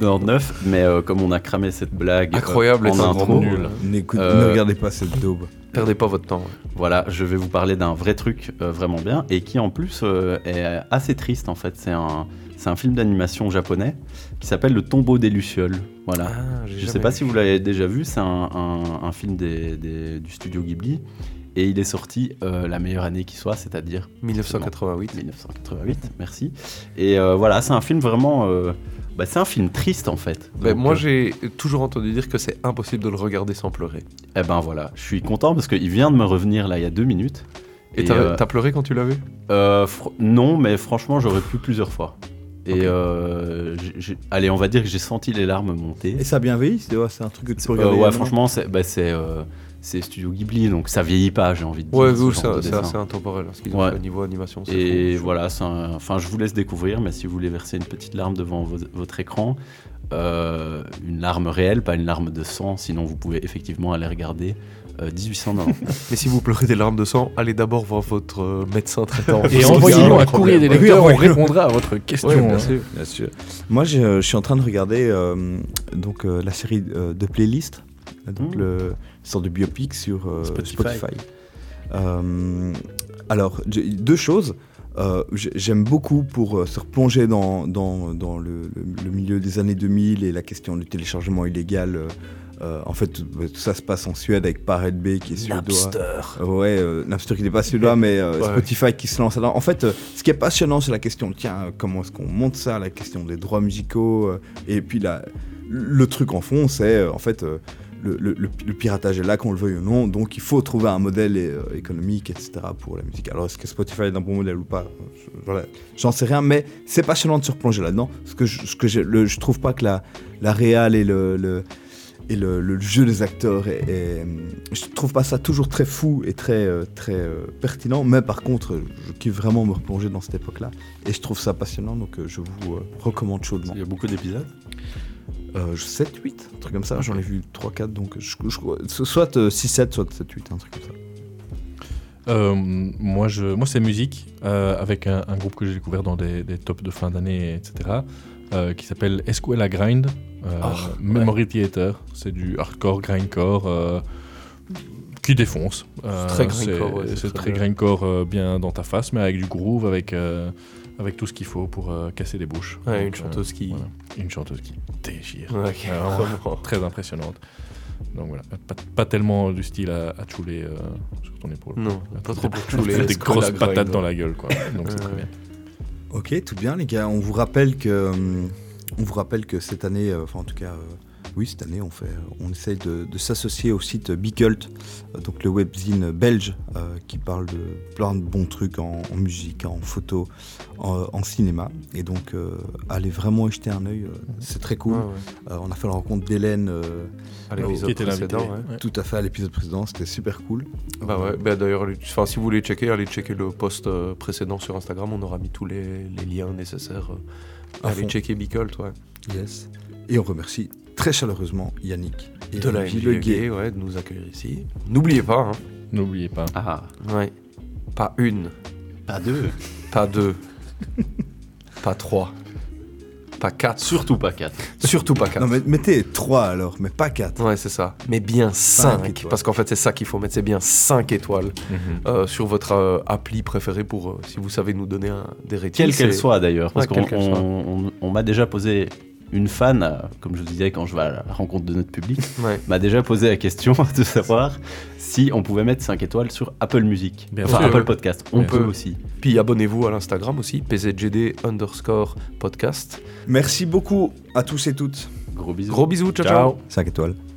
1899 mais euh, comme on a cramé cette blague euh, Incroyable, en est un intro, nul. Euh, Ne regardez pas cette daube. Perdez pas votre temps. ouais. Voilà, je vais vous parler d'un vrai truc euh, vraiment bien et qui en plus euh, est assez triste en fait. C'est un, c'est un film d'animation japonais qui s'appelle Le tombeau des Lucioles. Voilà. Ah, je jamais sais pas vu. si vous l'avez déjà vu, c'est un, un- un film des- des- du studio Ghibli et il est sorti euh, la meilleure année qui soit, c'est-à-dire 1988. 1988, merci. Et euh, voilà, c'est un film vraiment. euh, bah, c'est un film triste en fait. Ben, Donc, moi, euh, j'ai toujours entendu dire que c'est impossible de le regarder sans pleurer. Eh ben voilà, je suis content parce qu'il vient de me revenir là il y a deux minutes. Et, Et, t'as euh, t'as pleuré quand tu l'as vu? Euh, fr- non, mais franchement, j'aurais pu plusieurs fois. Et euh, allez, on va dire que j'ai senti les larmes monter. Et ça a bien vieilli C'est ouais, un truc que tu peux Euh, regarder. ouais, franchement, c'est bah, euh, c'est Studio Ghibli, donc ça vieillit pas, j'ai envie de dire. Ouais, ce vous, c'est assez intemporel. Ce qu'ils ont Ouais. fait au niveau animation. c'est Et fou. voilà, c'est un- enfin, je vous laisse découvrir, mais si vous voulez verser une petite larme devant vo- votre écran, euh, une larme réelle, pas une larme de sang, sinon vous pouvez effectivement aller regarder euh, 1899. Mais si vous pleurez des larmes de sang, allez d'abord voir votre euh, médecin traitant. Et envoyez-nous un courrier des lecteurs, on répondra à votre question. Ouais, bien hein. sûr. Bien sûr. Moi, je, je suis en train de regarder euh, donc, euh, la série euh, de playlist, donc Mm. le sorte de biopic sur euh, Spotify. Spotify. Euh, Alors, deux choses. Euh, j'ai- J'aime beaucoup pour se replonger dans, dans, dans le, milieu des années 2000 et la question du téléchargement illégal. euh, en fait, tout ça se passe en Suède avec Pirate Bay qui est suédois. Napster. Ouais, euh, Napster qui n'est pas suédois, mais euh, Ouais. Spotify qui se lance là. En fait, ce qui est passionnant, c'est la question, tiens, comment est-ce qu'on monte ça, la question des droits musicaux. et puis la, le truc en fond, c'est en fait le, piratage est là, qu'on le veuille ou non. Donc il faut trouver un modèle euh, économique, etc. pour la musique. Alors est-ce que Spotify est un bon modèle ou pas? J'en sais rien, mais c'est passionnant de se replonger là-dedans. Ce que je, ce trouve pas que la, la et le, et jeu des acteurs est, est- je trouve pas ça toujours très fou et très euh, très euh, pertinent mais par contre je kiffe vraiment me replonger dans cette époque là et je trouve ça passionnant donc je vous recommande chaudement Il y a beaucoup d'épisodes? Euh, 7 8 un truc comme ça j'en ai vu 3 4 donc je, je- soit euh, 6 7 soit 7 8 un truc comme ça Euh, moi, je, moi c'est musique, euh, avec un, un groupe que j'ai découvert dans des, des tops de fin d'année, etc., euh, qui s'appelle Escuela Grind, euh, Ah, Memory Theater. C'est du hardcore, grindcore, euh, qui défonce. Euh, C'est très grindcore, ouais, c'est très, grindcore euh, bien dans ta face, mais avec du groove, avec, euh, avec tout ce qu'il faut pour euh, casser des bouches. Ouais, Donc, une chanteuse qui- voilà. Une chanteuse qui déchire. Euh, très impressionnante. Donc voilà, pas, pas tellement du style à, à chouler euh, sur ton épaule. Non, Là, pas trop pour chouler, des quoi grosses patates dans ouais. la gueule, quoi. Donc c'est très bien. Ok, tout bien les gars. On vous rappelle que, hum, on vous rappelle que cette année, euh, enfin en tout cas, euh, oui cette année, on fait, on essaye de, de s'associer au site Bicult, euh, donc le webzine belge euh, qui parle de plein de bons trucs en, en musique, en photo, en, en cinéma. Et donc euh, allez vraiment y jeter un œil, euh, c'est très cool. Ouais, ouais. Euh, on a fait la rencontre d'Hélène. euh, À l'épisode qui était l'invité, précédent, ouais. Tout à fait à l'épisode précédent, c'était super cool. Bah ouais, bah d'ailleurs, si vous voulez checker, allez checker le post précédent sur Instagram, on aura mis tous les, les liens nécessaires. À allez fond. checker Bicult, ouais. Yes. Et on remercie très chaleureusement Yannick et De la Le. Guet, ouais, de nous accueillir ici. N'oubliez pas, hein, N'oubliez pas. Ah, ouais, pas une, pas deux. pas deux, pas trois, pas quatre, Surtout pas quatre. surtout pas quatre. Non mais mettez 3 alors, mais pas 4. Ouais, c'est ça. Mais bien 5. étoiles. Parce qu'en fait, c'est ça qu'il faut mettre. C'est bien 5 étoiles Mhm. euh, sur votre euh, appli préférée pour, euh, si vous savez nous donner un, des ratings. Quelle qu'elle soit d'ailleurs, parce Ouais, qu'on qu'elle soit. on- on- on m'a déjà posé une fan, euh, comme je vous disais quand je vais à la rencontre de notre public, Ouais. m'a déjà posé la question de savoir si on pouvait mettre 5 étoiles sur Apple Music, Bien enfin sûr. Apple Podcast. On Bien peut sûr. aussi. Puis abonnez-vous à l'Instagram aussi, pzgd underscore podcast. Merci beaucoup à tous et toutes. Gros bisous. Gros bisous, ciao. Ciao. ciao. 5 étoiles.